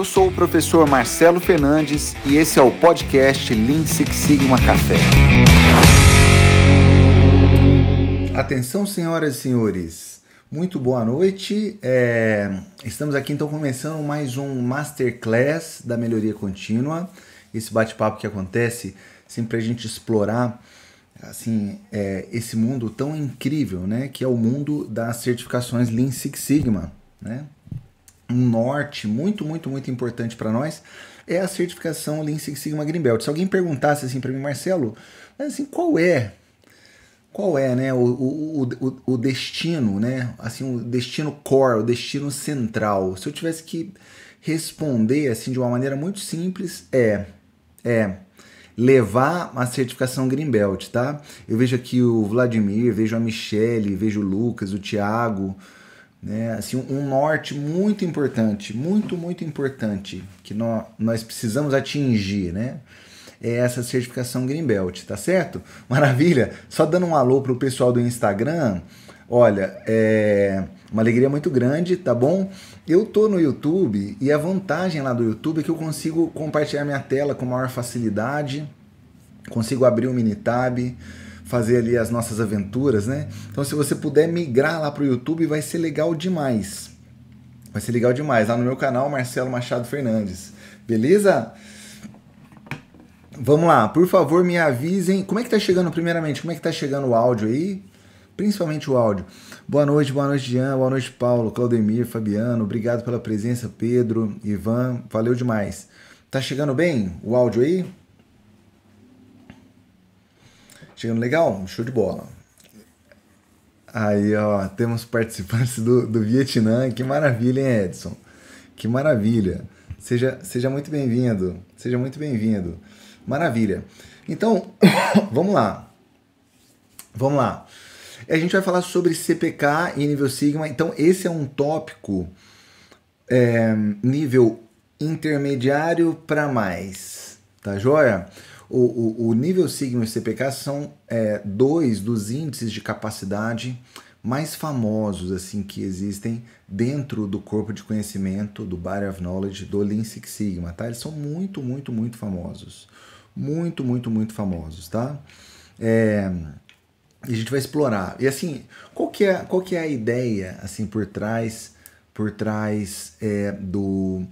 Eu sou o professor Marcelo Fernandes e esse é o podcast Lean Six Sigma Café. Atenção, senhoras e senhores. Muito boa noite. É... Estamos aqui então começando mais um Masterclass da Melhoria Contínua. Esse bate-papo que acontece sempre a gente explorar assim é, esse mundo tão incrível, né? Que é o mundo das certificações Lean Six Sigma, né? Um norte muito, muito, muito importante para nós é a certificação Lean Six Sigma Green Belt. Se alguém perguntasse assim para mim, Marcelo, assim, qual é qual é né, o, o, o, o, destino, né? Assim, o destino core, o destino central. Se eu tivesse que responder assim de uma maneira muito simples, é é levar a certificação Greenbelt, tá? Eu vejo aqui o Vladimir, vejo a Michele, vejo o Lucas, o Thiago, né? Assim, um norte muito importante, muito, muito importante que nós, nós precisamos atingir, né? É essa certificação Greenbelt, tá certo? Maravilha! Só dando um alô pro pessoal do Instagram, olha, é uma alegria muito grande, tá bom? Eu tô no YouTube e a vantagem lá do YouTube é que eu consigo compartilhar minha tela com maior facilidade, consigo abrir o Minitab, fazer ali as nossas aventuras, né? Então se você puder migrar lá pro YouTube vai ser legal demais. Vai ser legal demais lá no meu canal Marcelo Machado Fernandes. Beleza? Vamos lá, por favor, me avisem. Como é que tá chegando primeiramente? Como é que tá chegando o áudio aí? Principalmente o áudio. Boa noite, boa noite, Jean, boa noite, Paulo, Claudemir, Fabiano, obrigado pela presença, Pedro, Ivan, valeu demais. Tá chegando bem o áudio aí? Chegando legal? Show de bola. Aí, ó, temos participantes do, do Vietnã, que maravilha, hein, Edson? Que maravilha. Seja, seja muito bem-vindo, seja muito bem-vindo. Maravilha. Então, vamos lá. Vamos lá. A gente vai falar sobre CPK e nível Sigma. Então, esse é um tópico é, nível intermediário para mais. Tá joia? O, o, o, nível Sigma e CPK são é, dois dos índices de capacidade mais famosos assim que existem dentro do corpo de conhecimento do Body of Knowledge do Lean Six Sigma, tá? Eles são muito, muito, muito famosos, muito, muito, muito famosos, tá? É, e a gente vai explorar. E assim, qual que é, qual que é a ideia assim por trás por trás é, do,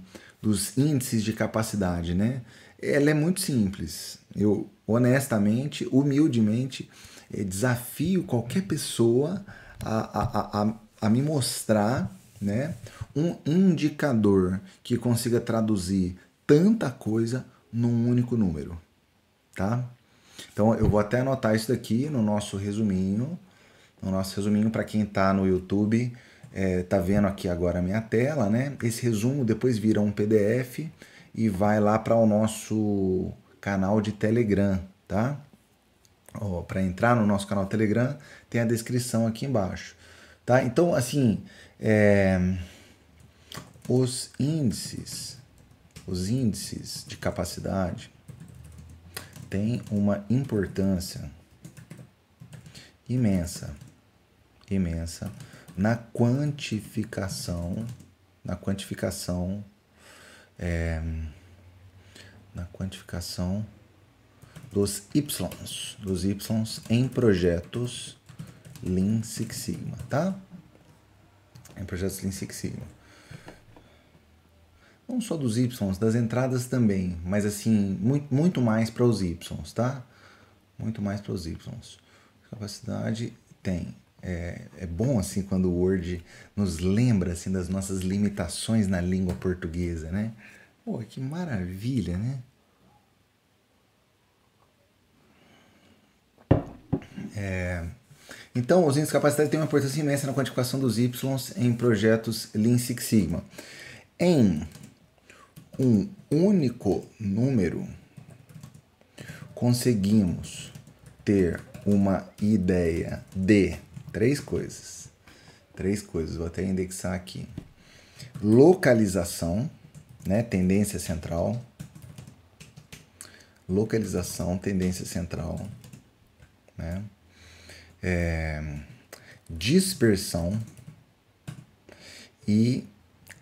dos índices de capacidade, né? Ela é muito simples. Eu honestamente, humildemente, é, desafio qualquer pessoa a, a, a, a me mostrar né, um indicador que consiga traduzir tanta coisa num único número, tá? Então eu vou até anotar isso daqui no nosso resuminho. No nosso resuminho, para quem está no YouTube, é, tá vendo aqui agora a minha tela, né? Esse resumo depois vira um PDF e vai lá para o nosso canal de Telegram, tá? Para entrar no nosso canal Telegram, tem a descrição aqui embaixo, tá? Então, assim, é, os índices, os índices de capacidade, tem uma importância imensa, imensa na quantificação, na quantificação, é, na quantificação dos Ys, dos Ys em projetos Lean Six Sigma, tá? Em projetos Lean Six Sigma não só dos Y, das entradas também, mas assim, muito, muito mais para os Y, tá? Muito mais para os Y. Capacidade tem. É, é bom assim quando o Word nos lembra assim das nossas limitações na língua portuguesa, né? Pô, que maravilha, né? É, então, os índices de capacidade têm uma importância imensa na quantificação dos Y em projetos Lean Six Sigma. Em um único número, conseguimos ter uma ideia de três coisas. Três coisas, vou até indexar aqui. Localização, né, tendência central. Localização, tendência central, né? É, dispersão e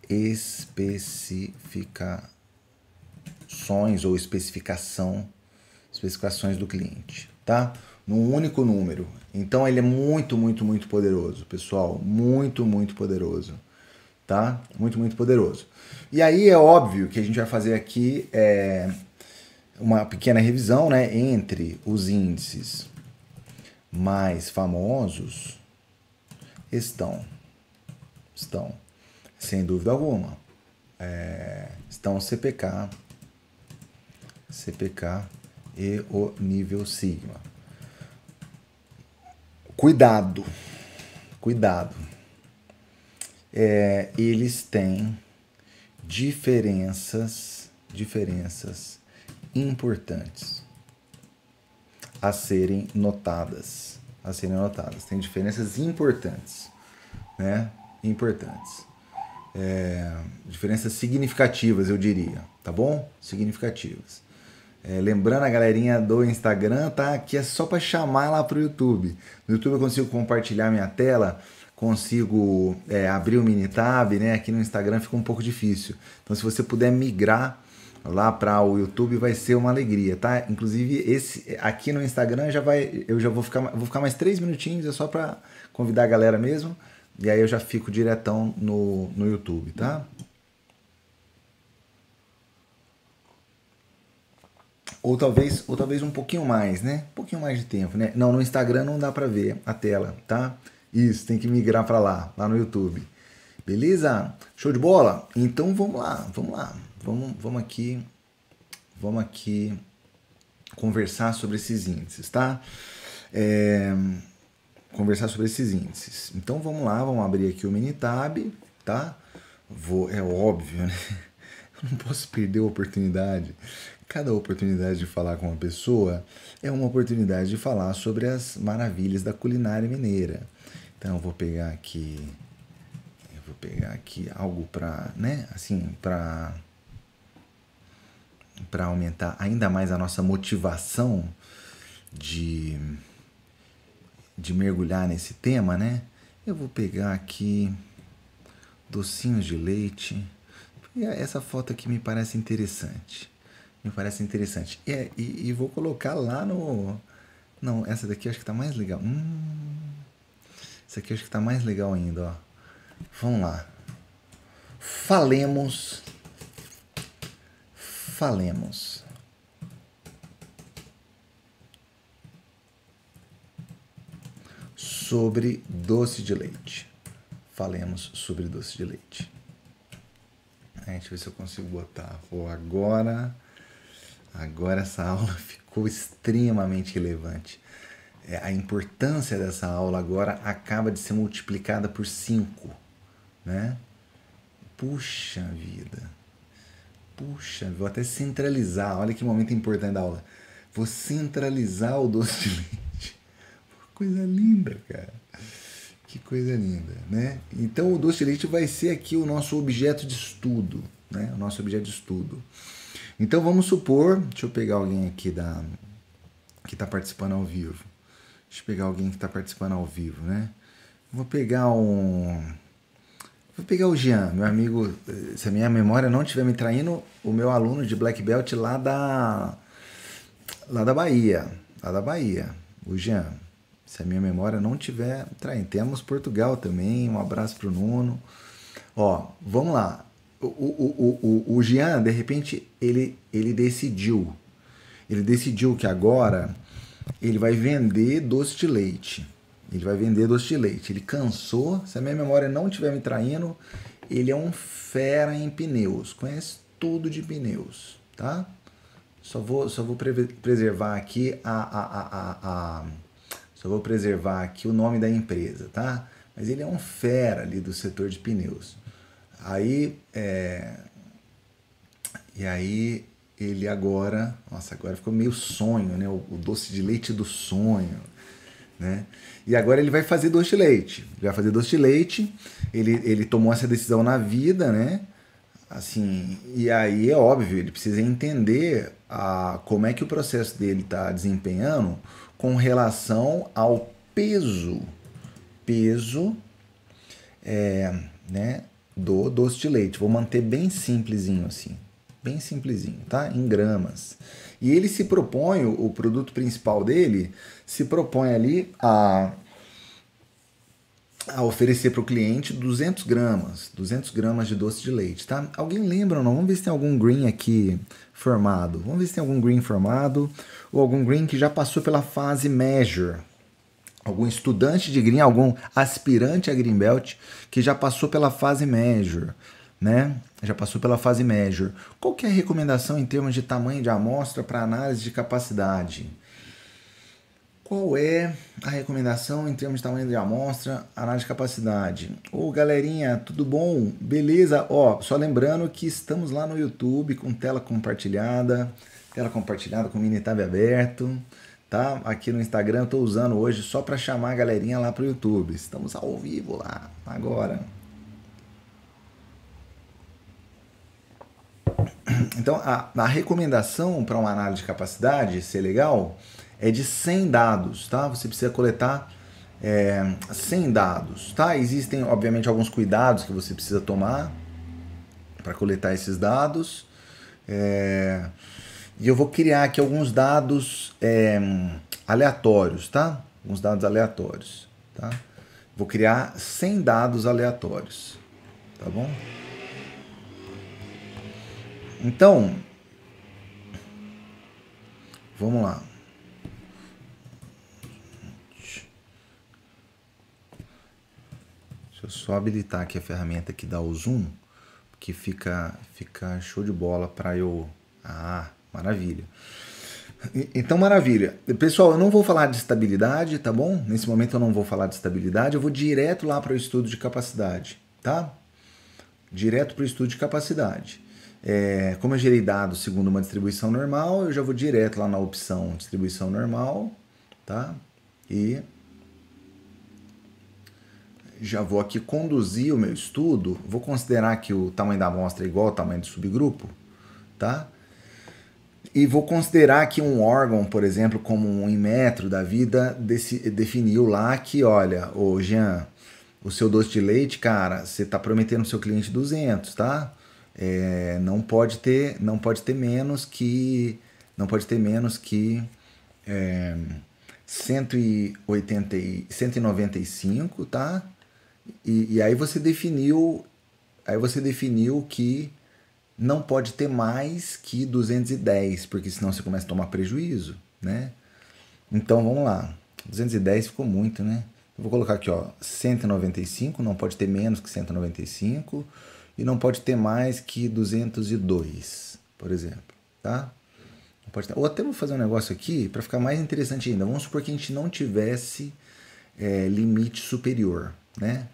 especificações ou especificação, especificações do cliente, tá? Num único número. Então ele é muito, muito, muito poderoso, pessoal, muito, muito poderoso, tá? Muito, muito poderoso. E aí é óbvio que a gente vai fazer aqui é, uma pequena revisão, né, entre os índices mais famosos estão, estão, sem dúvida alguma, é, estão CPK, CPK e o nível sigma. Cuidado, cuidado. É, eles têm diferenças, diferenças importantes a serem notadas, a serem notadas. Tem diferenças importantes, né? Importantes. É, diferenças significativas, eu diria, tá bom? Significativas. É, lembrando a galerinha do Instagram, tá? Que é só para chamar lá pro YouTube. No YouTube eu consigo compartilhar minha tela, consigo é, abrir o Minitab, né? Aqui no Instagram fica um pouco difícil. Então, se você puder migrar lá para o YouTube vai ser uma alegria, tá? Inclusive esse aqui no Instagram já vai, eu já vou ficar, vou ficar mais três minutinhos, é só para convidar a galera mesmo, e aí eu já fico diretão no, no YouTube, tá? Ou talvez, ou talvez um pouquinho mais, né? Um pouquinho mais de tempo, né? Não, no Instagram não dá para ver a tela, tá? Isso, tem que migrar para lá, lá no YouTube. Beleza? Show de bola? Então vamos lá, vamos lá vamos, vamos aqui, vamos aqui conversar sobre esses índices, tá? É, conversar sobre esses índices. Então vamos lá, vamos abrir aqui o Minitab, tá? Vou, é óbvio, né? Eu não posso perder a oportunidade. Cada oportunidade de falar com uma pessoa é uma oportunidade de falar sobre as maravilhas da culinária mineira. Então eu vou pegar aqui, eu vou pegar aqui algo para, né? Assim, para para aumentar ainda mais a nossa motivação de, de mergulhar nesse tema, né? Eu vou pegar aqui docinhos de leite. Essa foto aqui me parece interessante. Me parece interessante. E, e, e vou colocar lá no. Não, essa daqui eu acho que tá mais legal. Hum, essa aqui eu acho que tá mais legal ainda, ó. Vamos lá. Falemos falemos. Sobre doce de leite. Falemos sobre doce de leite. A gente ver se eu consigo botar. Pô, agora, agora essa aula ficou extremamente relevante. É, a importância dessa aula agora acaba de ser multiplicada por 5, né? Puxa vida. Puxa, vou até centralizar. Olha que momento importante da aula. Vou centralizar o doce de leite. Coisa linda, cara. Que coisa linda, né? Então o doce de leite vai ser aqui o nosso objeto de estudo, né? O nosso objeto de estudo. Então vamos supor, deixa eu pegar alguém aqui da que está participando ao vivo. Deixa eu pegar alguém que está participando ao vivo, né? Vou pegar um Vou pegar o Jean, meu amigo, se a minha memória não estiver me traindo, o meu aluno de Black Belt lá da lá da Bahia, lá da Bahia, o Jean. Se a minha memória não estiver traindo. Temos Portugal também, um abraço pro Nuno. Ó, vamos lá. O, o, o, o, Jean, de repente, ele, ele decidiu. Ele decidiu que agora ele vai vender doce de leite. Ele vai vender doce de leite. Ele cansou, se a minha memória não estiver me traindo, ele é um fera em pneus, conhece tudo de pneus, tá? Só vou, só vou pre preservar aqui a, a, a, a, só vou preservar aqui o nome da empresa, tá? Mas ele é um fera ali do setor de pneus. Aí, é, e aí ele agora, nossa, agora ficou meio sonho, né? O, o doce de leite do sonho né? E agora ele vai fazer doce de leite. Ele vai fazer doce de leite. Ele, ele tomou essa decisão na vida, né? Assim, e aí é óbvio, ele precisa entender a, como é que o processo dele está desempenhando com relação ao peso. Peso, é, né? Do doce de leite. Vou manter bem simplesinho assim, bem simplesinho, tá? Em gramas. E ele se propõe, o produto principal dele, se propõe ali a, a oferecer para o cliente 200 gramas, 200 gramas de doce de leite, tá? Alguém lembra ou não? Vamos ver se tem algum green aqui formado. Vamos ver se tem algum green formado ou algum green que já passou pela fase measure, algum estudante de green, algum aspirante a Greenbelt que já passou pela fase Measure, né? Já passou pela fase Measure. Qual que é a recomendação em termos de tamanho de amostra para análise de capacidade? Qual é a recomendação em termos de tamanho de amostra, análise de capacidade? Ô galerinha, tudo bom? Beleza? Ó, só lembrando que estamos lá no YouTube com tela compartilhada, tela compartilhada com mini tab aberto tá? Aqui no Instagram tô usando hoje só para chamar a galerinha lá pro YouTube. Estamos ao vivo lá agora. Então, a, a recomendação para uma análise de capacidade ser legal é de 100 dados, tá? Você precisa coletar é, 100 dados, tá? Existem, obviamente, alguns cuidados que você precisa tomar para coletar esses dados. É, e eu vou criar aqui alguns dados é, aleatórios, tá? Alguns dados aleatórios, tá? Vou criar 100 dados aleatórios, tá bom? Então, vamos lá. Deixa eu só habilitar aqui a ferramenta que dá o zoom, que fica, fica show de bola para eu... Ah, Maravilha. Então, maravilha. Pessoal, eu não vou falar de estabilidade, tá bom? Nesse momento eu não vou falar de estabilidade, eu vou direto lá para o estudo de capacidade, tá? Direto para o estudo de capacidade. É, como eu gerei dados segundo uma distribuição normal, eu já vou direto lá na opção distribuição normal, tá? E já vou aqui conduzir o meu estudo, vou considerar que o tamanho da amostra é igual ao tamanho do subgrupo, tá? E vou considerar que um órgão, por exemplo, como um Inmetro da vida, desse, definiu lá que, olha, ô Jean, o seu doce de leite, cara, você está prometendo ao seu cliente 200, tá? É, não pode ter, não pode ter menos que, não pode ter menos que é, 180, 195, tá? E, e aí você definiu, aí você definiu que não pode ter mais que 210, porque senão você começa a tomar prejuízo, né? Então vamos lá. 210 ficou muito, né? Eu vou colocar aqui, ó, 195, não pode ter menos que 195 e não pode ter mais que 202, por exemplo, tá? Ter... Ou até vou fazer um negócio aqui para ficar mais interessante ainda. Vamos supor que a gente não tivesse é, limite superior, né?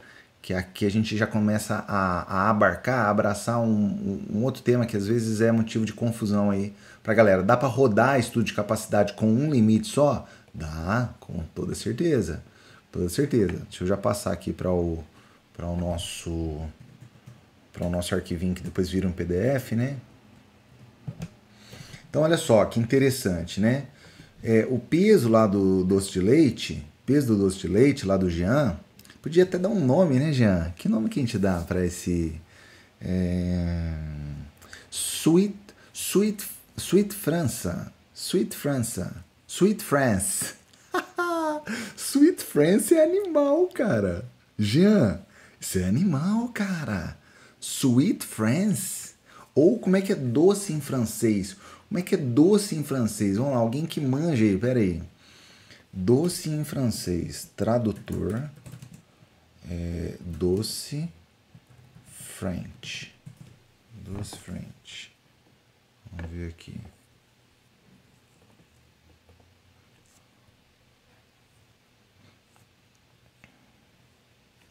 Que aqui a gente já começa a, a abarcar, a abraçar um, um, outro tema que às vezes é motivo de confusão aí para galera. Dá para rodar estudo de capacidade com um limite só? Dá, com toda certeza, toda certeza. Deixa eu já passar aqui para o para o nosso para o nosso arquivinho que depois vira um PDF, né? Então olha só que interessante, né? É, o peso lá do doce de leite, peso do doce de leite lá do Jean, Podia até dar um nome, né, Jean? Que nome que a gente dá para esse. É... Sweet, Sweet, Sweet França. Sweet França. Sweet France. Sweet France é animal, cara. Jean, isso é animal, cara. Sweet France. Ou como é que é doce em francês? Como é que é doce em francês? Vamos lá, alguém que manja aí, pera aí. Doce em francês, tradutor é, doce French. Doce French. Vamos ver aqui.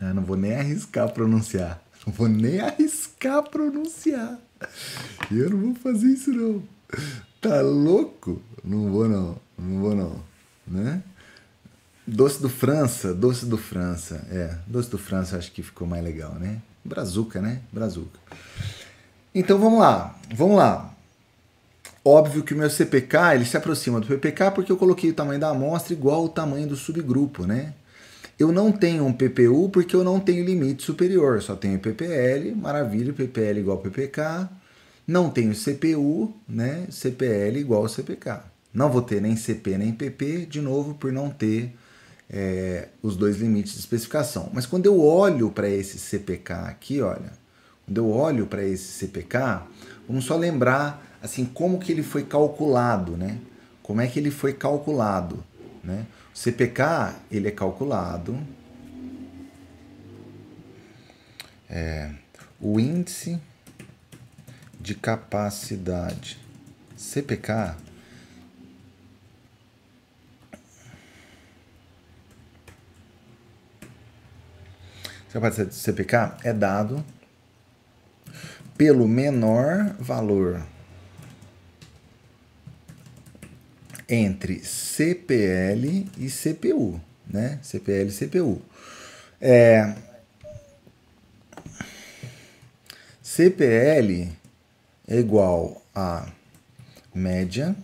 Eu ah, não vou nem arriscar pronunciar. Não vou nem arriscar pronunciar. Eu não vou fazer isso não. Tá louco? Não vou não. Não vou não. Né? Doce do França, Doce do França. É, Doce do França acho que ficou mais legal, né? Brazuca, né? Brazuca. Então vamos lá, vamos lá. Óbvio que o meu CPK ele se aproxima do PPK porque eu coloquei o tamanho da amostra igual ao tamanho do subgrupo, né? Eu não tenho um PPU porque eu não tenho limite superior, só tenho PPL, maravilha, PPL igual PPK. Não tenho CPU, né? CPL igual CPK. Não vou ter nem CP nem PP, de novo, por não ter é, os dois limites de especificação. Mas quando eu olho para esse CPK aqui, olha, quando eu olho para esse CPK, vamos só lembrar assim como que ele foi calculado, né? Como é que ele foi calculado, né? O CPK ele é calculado é, o índice de capacidade CPK capacidade de CPK é dado pelo menor valor entre CPL e CPU, né? CPL e CPU. É, CPL é igual a média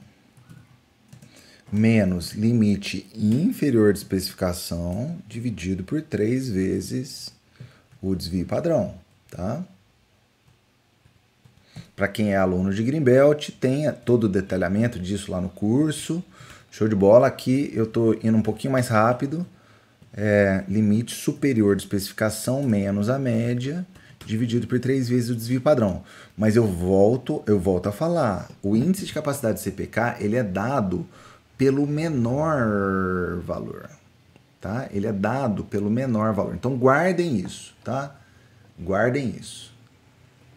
menos limite inferior de especificação dividido por 3 vezes o desvio padrão, tá? Para quem é aluno de Greenbelt, tem todo o detalhamento disso lá no curso. Show de bola. Aqui eu estou indo um pouquinho mais rápido. É, limite superior de especificação menos a média dividido por três vezes o desvio padrão. Mas eu volto, eu volto a falar. O índice de capacidade CPK ele é dado pelo menor valor tá? Ele é dado pelo menor valor. Então guardem isso, tá? Guardem isso.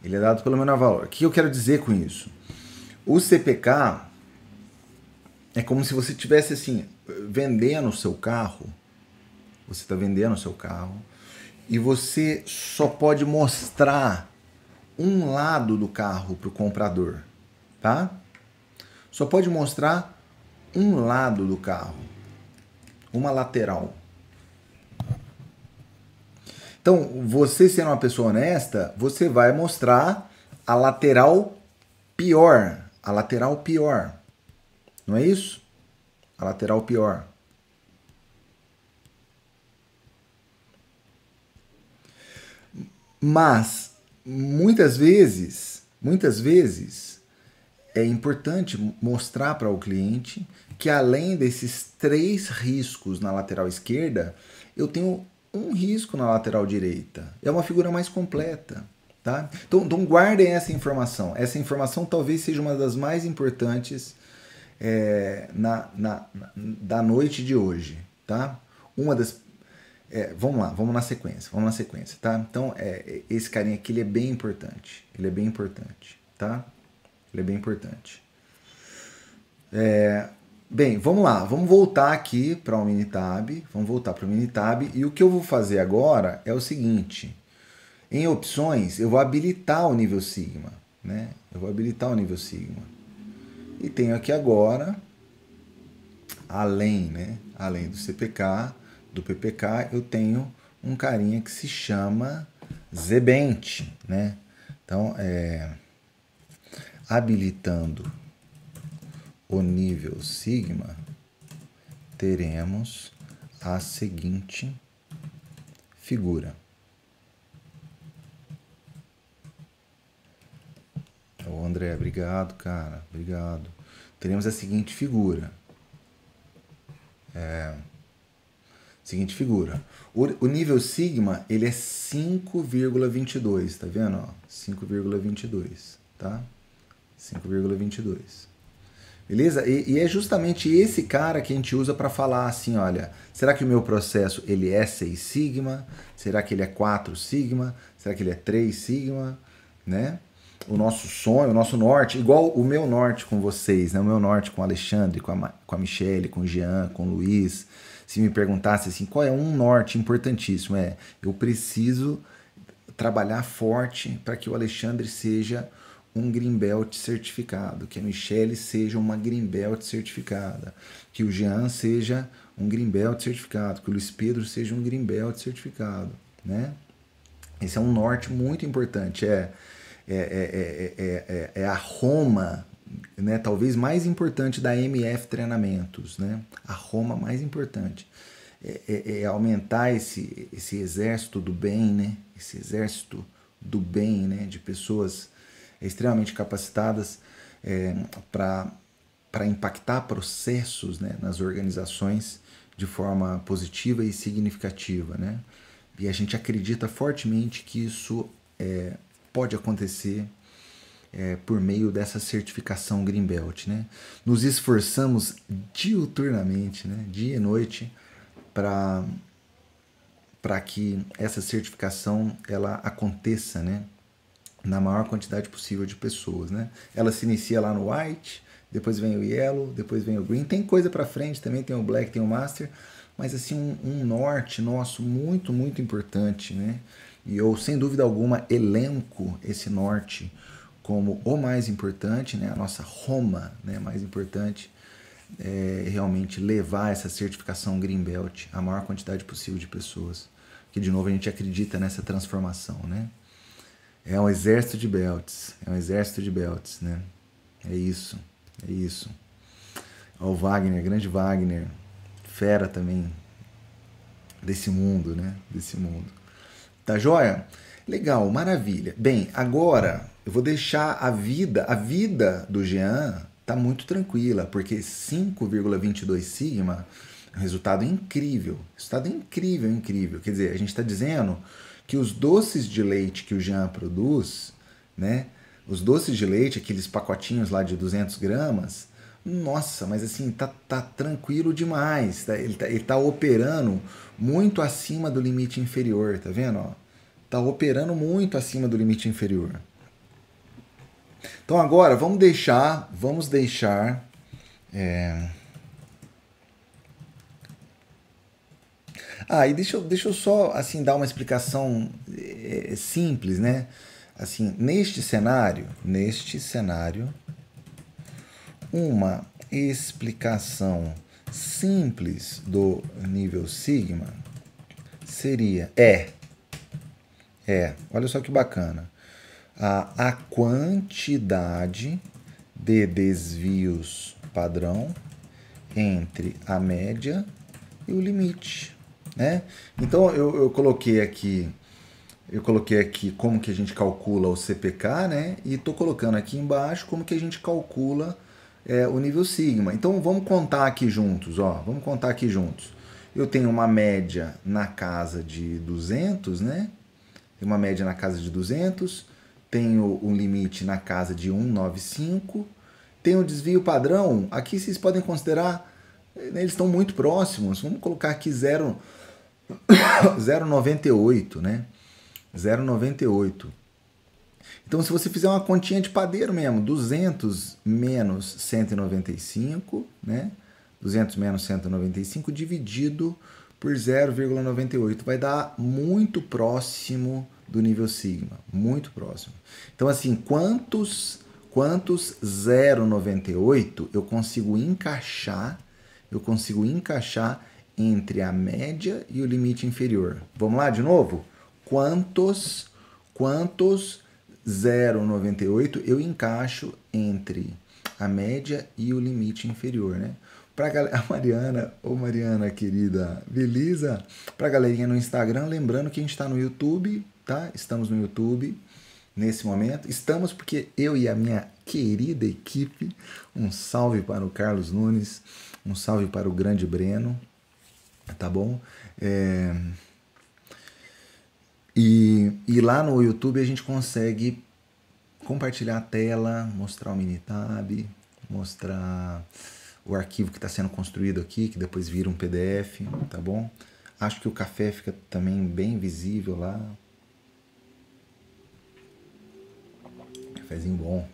Ele é dado pelo menor valor. O que eu quero dizer com isso? O CPK é como se você tivesse assim vendendo o seu carro. Você está vendendo o seu carro e você só pode mostrar um lado do carro para o comprador, tá? Só pode mostrar um lado do carro uma lateral. Então, você sendo uma pessoa honesta, você vai mostrar a lateral pior. A lateral pior. Não é isso? A lateral pior. Mas, muitas vezes, muitas vezes, é importante mostrar para o cliente que além desses três riscos na lateral esquerda, eu tenho um risco na lateral direita. É uma figura mais completa. Tá? Então, então guardem essa informação. Essa informação talvez seja uma das mais importantes é, na, na, na, da noite de hoje. Tá? Uma das. É, vamos lá, vamos na sequência. Vamos na sequência, tá? Então, é, esse carinha aqui ele é bem importante. Ele é bem importante, tá? Ele é bem importante. É, Bem, vamos lá, vamos voltar aqui para o Minitab, vamos voltar para o Minitab e o que eu vou fazer agora é o seguinte, em opções eu vou habilitar o nível Sigma, né? Eu vou habilitar o nível Sigma e tenho aqui agora, além, né? Além do CPK, do PPK, eu tenho um carinha que se chama Zebent, né? Então, é, habilitando o nível sigma, teremos a seguinte figura. Ô André, obrigado, cara, obrigado. Teremos a seguinte figura. É, seguinte figura. O, o nível sigma, ele é 5,22, tá vendo? 5,22, tá? 5,22. Beleza? E, e, é justamente esse cara que a gente usa para falar assim, olha, será que o meu processo ele é 6 sigma? Será que ele é 4 sigma? Será que ele é 3 sigma? Né? O nosso sonho, o nosso norte, igual o meu norte com vocês, né? O meu norte com o Alexandre, com a, com a Michelle, com o Jean, com o Luiz. Se me perguntasse assim, qual é um norte importantíssimo? É, eu preciso trabalhar forte para que o Alexandre seja um Greenbelt certificado, que a Michelle seja uma Greenbelt certificada, que o Jean seja um Greenbelt certificado, que o Luiz Pedro seja um Greenbelt certificado, né? Esse é um norte muito importante, é, é, é, é, a Roma, né, talvez mais importante da MF Treinamentos, né? A Roma mais importante é, é, é, aumentar esse, esse exército do bem, né? Esse exército do bem, né? De pessoas extremamente capacitadas é, para impactar processos né? nas organizações de forma positiva e significativa, né? E a gente acredita fortemente que isso é, pode acontecer é, por meio dessa certificação Greenbelt. Né? Nos esforçamos diuturnamente, né? dia e noite, para que essa certificação ela aconteça, né, na maior quantidade possível de pessoas, né? Ela se inicia lá no white, depois vem o yellow, depois vem o green. Tem coisa para frente também, tem o black, tem o master, mas assim um, um norte nosso muito muito importante, né? E eu sem dúvida alguma elenco esse norte como o mais importante, né, a nossa Roma né, mais importante, é realmente levar essa certificação Greenbelt à maior quantidade possível de pessoas. Que de novo a gente acredita nessa transformação, né? É um exército de belts, é um exército de belts, né? É isso, é isso. o Wagner, grande Wagner, fera também desse mundo, né? Desse mundo. Tá joia? Legal, maravilha. Bem, agora eu vou deixar a vida, a vida do Jean tá muito tranquila, porque 5,22 sigma resultado incrível. Resultado incrível, incrível. Quer dizer, a gente está dizendo que os doces de leite que o Jean produz, né? Os doces de leite, aqueles pacotinhos lá de 200 gramas, nossa, mas assim, tá, tá tranquilo demais. Tá? Ele, tá, ele tá operando muito acima do limite inferior, tá vendo? Ó? Tá operando muito acima do limite inferior. Então agora vamos deixar, vamos deixar é... Ah, e deixa eu, deixa eu só assim dar uma explicação é, simples, né? Assim, neste cenário, neste cenário, uma explicação simples do nível sigma seria é é, olha só que bacana a, a quantidade de desvios padrão entre a média e o limite, né? Então eu, eu coloquei aqui eu coloquei aqui como que a gente calcula o CPK, né? E estou colocando aqui embaixo como que a gente calcula é, o nível sigma. Então vamos contar aqui juntos, ó. Vamos contar aqui juntos. Eu tenho uma média na casa de 200, né? Tem uma média na casa de 200 tenho um limite na casa de 195, tem o desvio padrão, aqui vocês podem considerar, né, eles estão muito próximos, vamos colocar aqui 0,98, né? 0,98. Então, se você fizer uma continha de padeiro mesmo, 200 menos 195, né? 200 menos 195 dividido por 0,98 vai dar muito próximo do nível sigma, muito próximo. Então assim, quantos quantos 0,98 eu consigo encaixar, eu consigo encaixar entre a média e o limite inferior. Vamos lá de novo? Quantos quantos 0,98 eu encaixo entre a média e o limite inferior, né? Para a Mariana, ô Mariana querida, beleza? Para a galerinha no Instagram, lembrando que a gente está no YouTube, tá? Estamos no YouTube nesse momento. Estamos porque eu e a minha querida equipe, um salve para o Carlos Nunes, um salve para o grande Breno, tá bom? É... E, e lá no YouTube a gente consegue compartilhar a tela, mostrar o Minitab, mostrar o arquivo que está sendo construído aqui, que depois vira um PDF, tá bom? Acho que o café fica também bem visível lá, Cafézinho bom.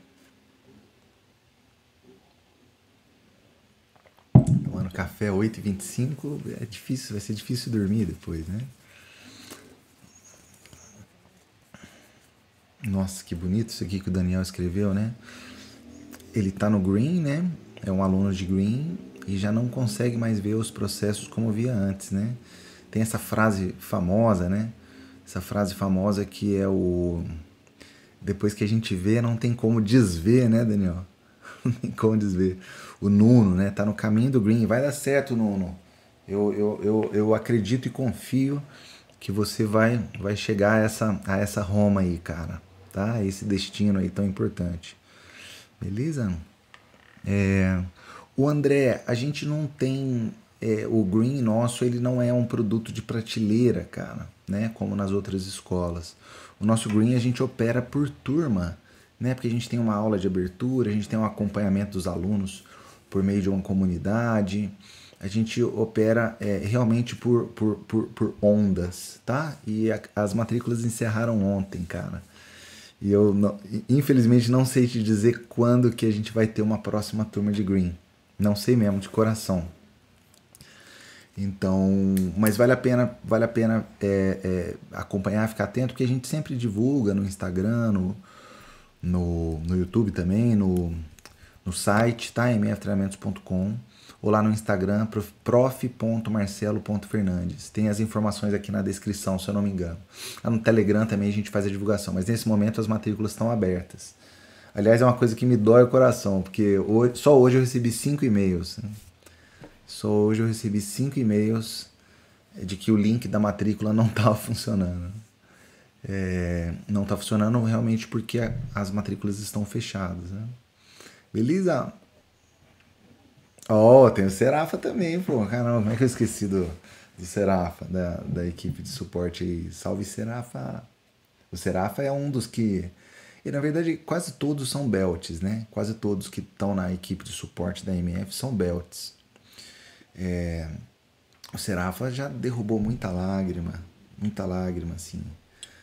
Tomando café 8h25 é difícil, vai ser difícil dormir depois, né? Nossa, que bonito isso aqui que o Daniel escreveu, né? Ele tá no Green, né? É um aluno de Green e já não consegue mais ver os processos como via antes, né? Tem essa frase famosa, né? Essa frase famosa que é o depois que a gente vê, não tem como desver, né, Daniel? Não tem como desver. O Nuno, né? Tá no caminho do green. Vai dar certo, Nuno. Eu, eu, eu, eu acredito e confio que você vai, vai chegar a essa, a essa Roma aí, cara. Tá? Esse destino aí tão importante. Beleza? É, o André, a gente não tem. É, o Green nosso, ele não é um produto de prateleira, cara, né? Como nas outras escolas. O nosso Green a gente opera por turma, né? Porque a gente tem uma aula de abertura, a gente tem um acompanhamento dos alunos por meio de uma comunidade. A gente opera é, realmente por, por, por, por, ondas, tá? E a, as matrículas encerraram ontem, cara. E eu, não, infelizmente, não sei te dizer quando que a gente vai ter uma próxima turma de Green. Não sei mesmo, de coração. Então, mas vale a pena, vale a pena é, é, acompanhar, ficar atento, porque a gente sempre divulga no Instagram, no, no, no YouTube também, no, no site, tá? mftreinamentos.com ou lá no Instagram, prof.marcelo.fernandes. Tem as informações aqui na descrição, se eu não me engano. Lá no Telegram também a gente faz a divulgação, mas nesse momento as matrículas estão abertas. Aliás, é uma coisa que me dói o coração, porque hoje, só hoje eu recebi cinco e-mails. Né? Só hoje eu recebi cinco e-mails de que o link da matrícula não estava funcionando. É, não está funcionando realmente porque as matrículas estão fechadas. Né? Beleza? Ó, oh, tem o Serafa também, pô. Caramba, como é que eu esqueci do, do Serafa, da, da equipe de suporte aí? Salve Serafa! O Serafa é um dos que. E na verdade, quase todos são belts, né? Quase todos que estão na equipe de suporte da MF são belts. É, o Serafa já derrubou muita lágrima, muita lágrima, assim.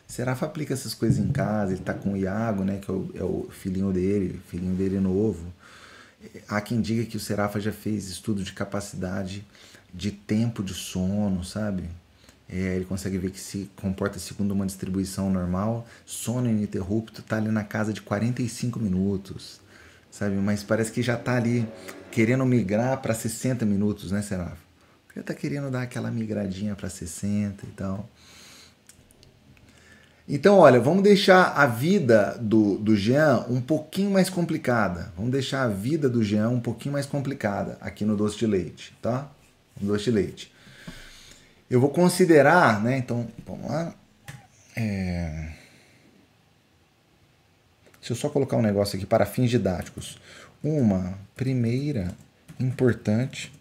Serafa aplica essas coisas em casa, ele tá com o Iago, né? Que é o, é o filhinho dele, filhinho dele novo há quem diga que o Serafa já fez estudo de capacidade de tempo de sono, sabe? É, ele consegue ver que se comporta segundo uma distribuição normal, sono ininterrupto está ali na casa de 45 minutos, sabe? Mas parece que já está ali querendo migrar para 60 minutos, né, Serafa? Já está querendo dar aquela migradinha para 60 e tal. Então, olha, vamos deixar a vida do, do Jean um pouquinho mais complicada. Vamos deixar a vida do Jean um pouquinho mais complicada aqui no doce de leite, tá? No doce de leite. Eu vou considerar, né? Então, vamos lá. É... Deixa eu só colocar um negócio aqui para fins didáticos. Uma primeira importante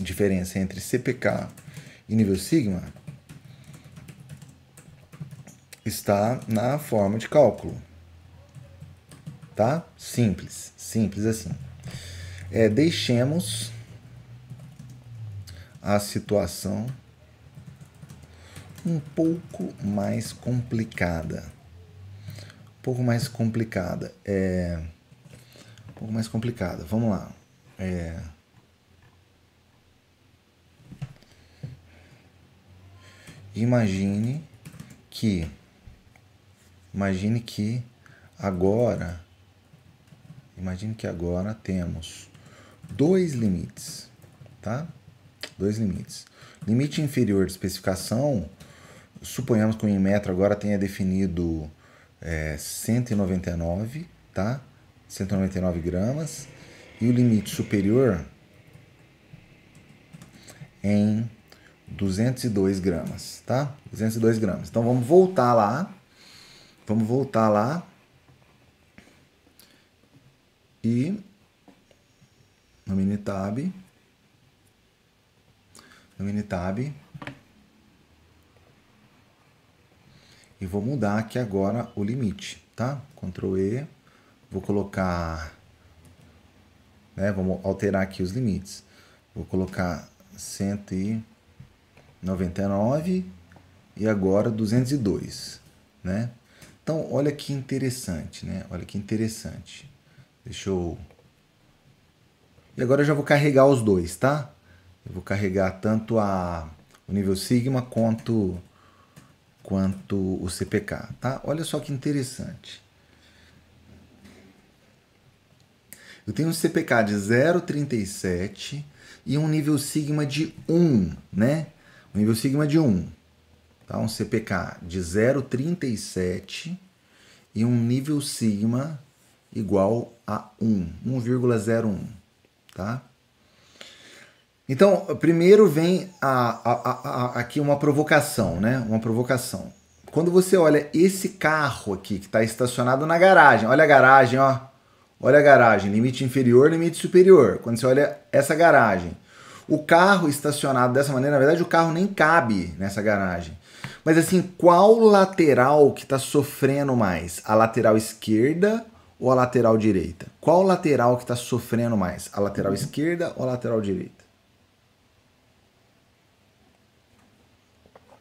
diferença entre CPK e nível sigma está na forma de cálculo. Tá? Simples, simples assim. É, deixemos a situação um pouco mais complicada. Um pouco mais complicada. É, um pouco mais complicada. Vamos lá. É, imagine que Imagine que agora, imagine que agora temos dois limites, tá? Dois limites. Limite inferior de especificação, suponhamos que o Inmetro agora tenha definido é, 199, tá? 199 gramas. E o limite superior em 202 gramas, tá? 202 gramas. Então vamos voltar lá Vamos voltar lá. E no mini tab. No mini tab. E vou mudar aqui agora o limite, tá? Ctrl E. Vou colocar, né? Vamos alterar aqui os limites. Vou colocar 199 e agora 202, né? Então, olha que interessante, né? Olha que interessante. Deixa eu. E agora eu já vou carregar os dois, tá? Eu vou carregar tanto a, o nível sigma quanto, quanto o CPK, tá? Olha só que interessante. Eu tenho um CPK de 0,37 e um nível sigma de 1, né? Um nível sigma de 1 tá? um CPK de 0,37 e um nível sigma igual a 1, 1,01, tá? Então, primeiro vem a, a, a, aqui uma provocação, né? Uma provocação. Quando você olha esse carro aqui que está estacionado na garagem, olha a garagem, ó. Olha a garagem, limite inferior, limite superior. Quando você olha essa garagem, o carro estacionado dessa maneira, na verdade o carro nem cabe nessa garagem. Mas assim, qual lateral que está sofrendo mais? A lateral esquerda ou a lateral direita? Qual lateral que está sofrendo mais? A lateral esquerda ou a lateral direita?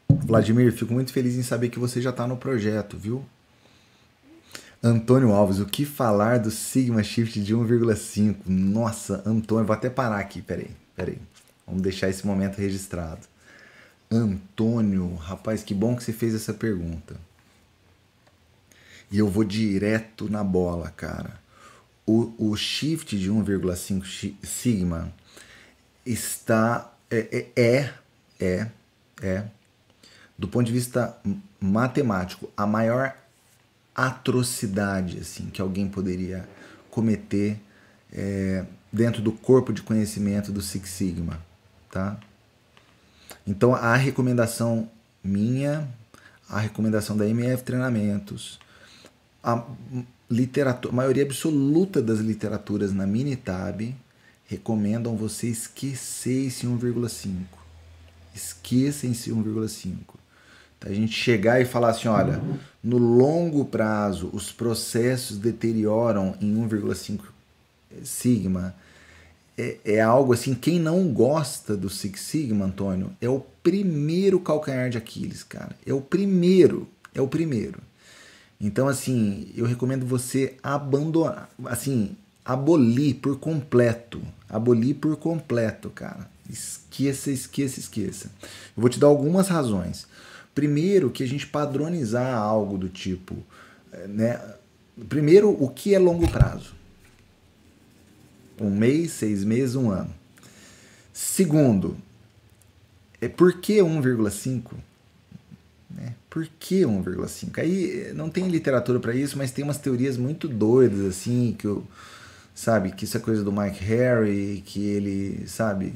Vladimir, fico muito feliz em saber que você já está no projeto, viu? Antônio Alves, o que falar do Sigma Shift de 1,5? Nossa, Antônio, vou até parar aqui, peraí, peraí. Vamos deixar esse momento registrado. Antônio, rapaz, que bom que você fez essa pergunta. E eu vou direto na bola, cara. O, o shift de 1,5 sigma está. É, é, é, é, é, do ponto de vista matemático, a maior atrocidade assim que alguém poderia cometer é, dentro do corpo de conhecimento do Six Sigma, tá? Então a recomendação minha, a recomendação da MF Treinamentos, a literatura, a maioria absoluta das literaturas na Minitab recomendam você esquecer esse 1,5. Esqueça esse 1,5. A gente chegar e falar assim, olha, no longo prazo os processos deterioram em 1,5 sigma, é, é, algo assim, quem não gosta do Six Sigma, Antônio, é o primeiro calcanhar de Aquiles, cara. É o primeiro, é o primeiro. Então, assim, eu recomendo você abandonar, assim, abolir por completo. Abolir por completo, cara. Esqueça, esqueça, esqueça. Eu vou te dar algumas razões. Primeiro, que a gente padronizar algo do tipo, eh, né? Primeiro, o que é longo prazo? Um mês, seis meses, um ano. Segundo, é por que 1,5? Né? Por que 1,5? Aí não tem literatura para isso, mas tem umas teorias muito doidas, assim, que eu, sabe, que isso é coisa do Mike Harry, que ele, sabe,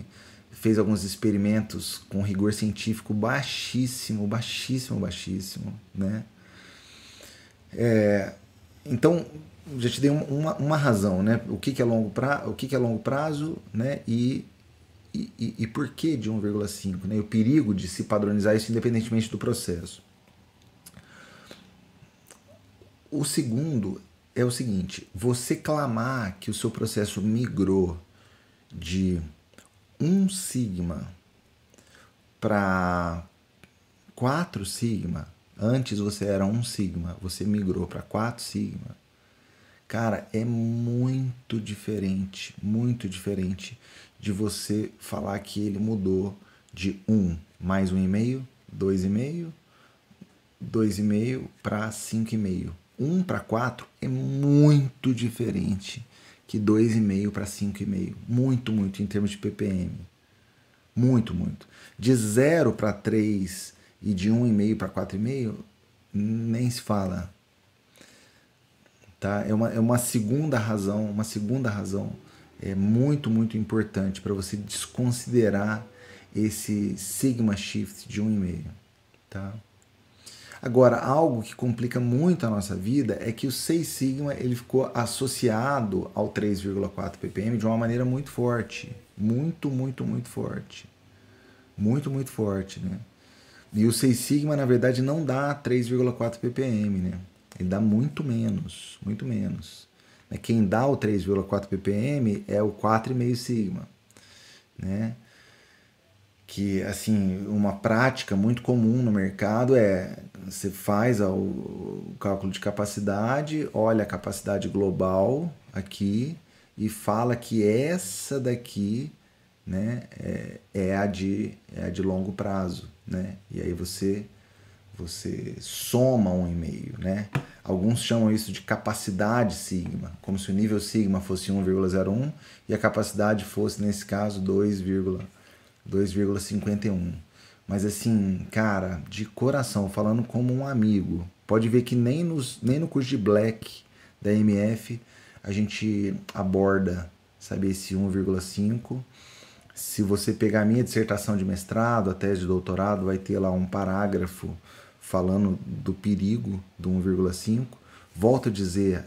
fez alguns experimentos com rigor científico baixíssimo, baixíssimo, baixíssimo, né? É, então, já te dei uma, uma razão, né? O que, que é longo prazo, o que, que é longo prazo, né? E e, e, e por que de 1,5? Né? O perigo de se padronizar isso independentemente do processo. O segundo é o seguinte: você clamar que o seu processo migrou de 1 sigma para 4 sigma, antes você era 1 sigma, você migrou para 4 sigma. Cara, é muito diferente, muito diferente de você falar que ele mudou de 1 mais 1,5, 2,5, 2,5 para 5,5. 1 para 4 é muito diferente que 2,5 para 5,5. Muito, muito em termos de ppm. Muito, muito. De 0 para 3 e de 1,5 para 4,5, nem se fala. Tá? É, uma, é uma segunda razão, uma segunda razão é muito, muito importante para você desconsiderar esse sigma shift de 1,5, tá? Agora, algo que complica muito a nossa vida é que o 6 sigma ele ficou associado ao 3,4 ppm de uma maneira muito forte, muito, muito, muito forte. Muito, muito forte, né? E o 6 sigma, na verdade, não dá 3,4 ppm, né? Ele dá muito menos, muito menos. Né? Quem dá o 3,4 ppm é o 4,5 sigma, né? Que assim, uma prática muito comum no mercado é você faz o cálculo de capacidade, olha a capacidade global aqui e fala que essa daqui né, é, é, a de, é a de longo prazo. Né? E aí você, você soma um e-mail. Né? Alguns chamam isso de capacidade sigma, como se o nível sigma fosse 1,01 e a capacidade fosse, nesse caso, 2,51. Mas assim, cara, de coração, falando como um amigo, pode ver que nem, nos, nem no curso de Black da MF a gente aborda, sabe, esse 1,5. Se você pegar a minha dissertação de mestrado, a tese de doutorado, vai ter lá um parágrafo falando do perigo do 1,5. Volto a dizer,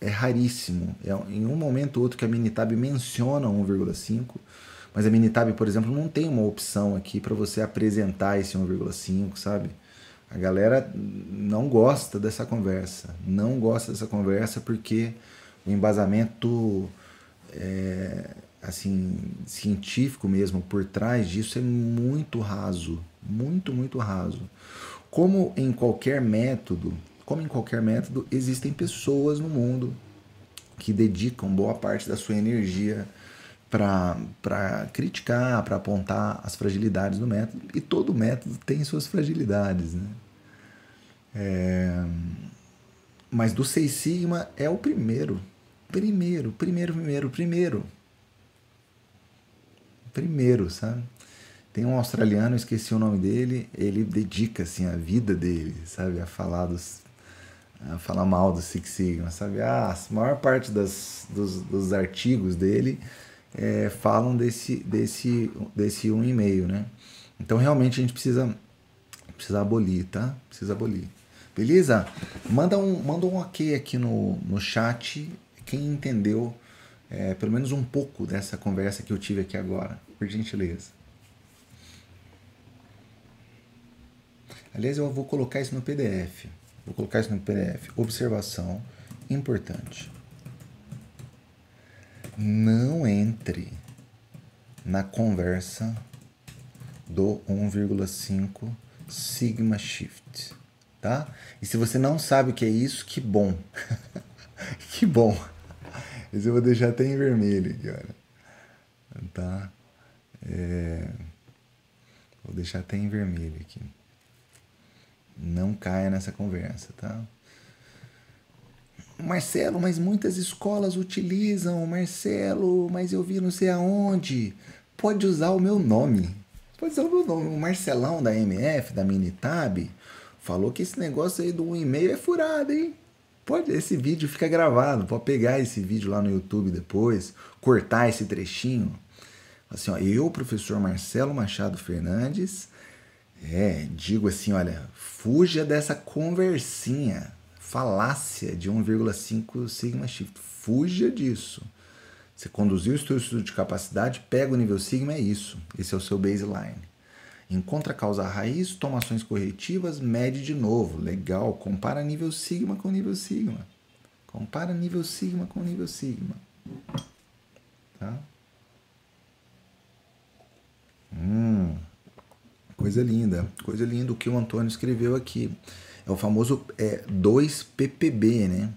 é raríssimo. É em um momento ou outro que a Minitab menciona 1,5, mas a Minitab, por exemplo, não tem uma opção aqui para você apresentar esse 1,5, sabe? A galera não gosta dessa conversa, não gosta dessa conversa porque o embasamento é, assim científico mesmo por trás disso é muito raso, muito muito raso. Como em qualquer método, como em qualquer método, existem pessoas no mundo que dedicam boa parte da sua energia para criticar, para apontar as fragilidades do método, e todo método tem suas fragilidades. Né? É... Mas do Seis Sigma é o primeiro. Primeiro, primeiro, primeiro, primeiro. Primeiro, sabe? Tem um australiano, esqueci o nome dele, ele dedica assim a vida dele, sabe, a falar dos a falar mal do Six Sigma, sabe? Ah, a maior parte das, dos, dos artigos dele é, falam desse, desse, desse um e meio, né? Então realmente a gente precisa, precisa abolir, tá? Precisa abolir. Beleza? Manda um, manda um ok aqui no, no chat quem entendeu é, pelo menos um pouco dessa conversa que eu tive aqui agora, por gentileza. Aliás, eu vou colocar isso no PDF. Vou colocar isso no PDF. Observação importante não entre na conversa do 1,5 Sigma Shift, tá? E se você não sabe o que é isso, que bom. que bom. Esse eu vou deixar até em vermelho aqui, olha. Tá? É... Vou deixar até em vermelho aqui. Não caia nessa conversa, tá? Marcelo, mas muitas escolas utilizam, Marcelo, mas eu vi não sei aonde. Pode usar o meu nome. Pode usar o meu nome. O Marcelão da MF, da Minitab, falou que esse negócio aí do 1,5 é furado, hein? Pode, esse vídeo fica gravado, pode pegar esse vídeo lá no YouTube depois, cortar esse trechinho. Assim, ó, eu, professor Marcelo Machado Fernandes, é, digo assim, olha, fuja dessa conversinha falácia de 1,5 sigma shift. Fuja disso. Você conduziu o seu estudo de capacidade, pega o nível sigma, é isso. Esse é o seu baseline. Encontra a causa raiz, toma ações corretivas, mede de novo. Legal, compara nível sigma com nível sigma. Compara nível sigma com nível sigma. Tá? Hum, coisa linda, coisa linda o que o Antônio escreveu aqui. É o famoso é, 2ppb, né?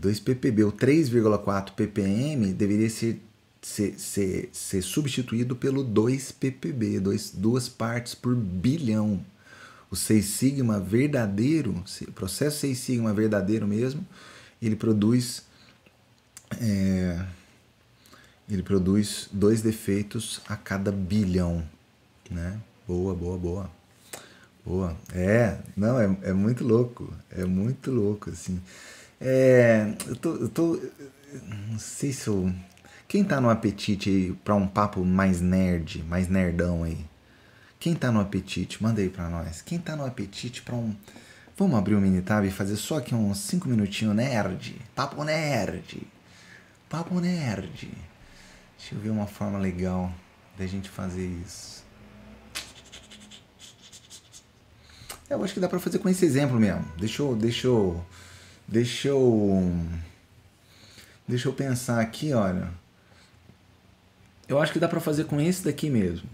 2ppb, o 3,4 ppm deveria ser, ser, ser, ser substituído pelo 2ppb, dois, duas partes por bilhão. O 6 sigma verdadeiro, o processo 6 sigma verdadeiro mesmo, ele produz é, ele produz dois defeitos a cada bilhão, né? Boa, boa, boa. Boa. É, não, é, é muito louco. É muito louco, assim. É, eu tô, eu tô. Não sei se eu. Quem tá no apetite aí pra um papo mais nerd, mais nerdão aí? Quem tá no apetite? Manda aí pra nós. Quem tá no apetite pra um. Vamos abrir o um Minitab e fazer só aqui uns 5 minutinhos nerd? Papo nerd. Papo nerd. Deixa eu ver uma forma legal da gente fazer isso. Eu acho que dá para fazer com esse exemplo mesmo. Deixa eu, deixa eu, deixa eu, deixa eu pensar aqui, olha. Eu acho que dá para fazer com esse daqui mesmo.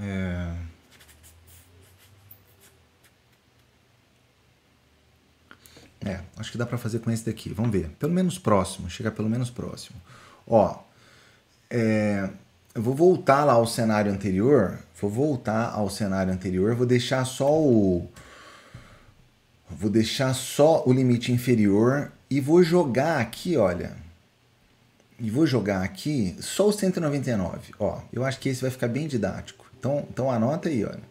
É... É, acho que dá para fazer com esse daqui. Vamos ver. Pelo menos próximo, chegar pelo menos próximo. Ó, é, eu vou voltar lá ao cenário anterior. Vou voltar ao cenário anterior. Vou deixar só o. Vou deixar só o limite inferior e vou jogar aqui, olha. E vou jogar aqui só o 199. Ó, eu acho que esse vai ficar bem didático. Então, então anota aí, olha.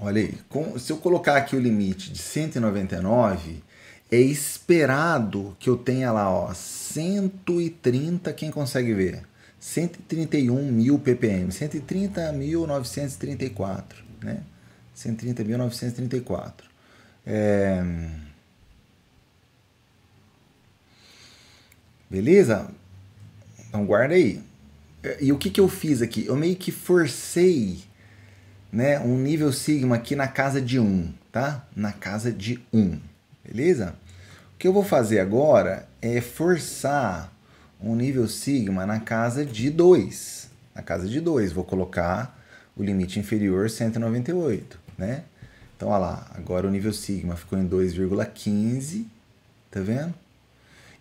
Olha aí, com, se eu colocar aqui o limite de 199, é esperado que eu tenha lá, ó, 130, quem consegue ver? 131 mil ppm, 130.934, né? 130.934. É... Beleza? Então guarda aí. E o que, que eu fiz aqui? Eu meio que forcei né, um nível sigma aqui na casa de 1, tá? Na casa de 1, beleza? O que eu vou fazer agora é forçar um nível sigma na casa de 2. Na casa de 2, vou colocar o limite inferior 198, né? Então, olha lá, agora o nível sigma ficou em 2,15, tá vendo?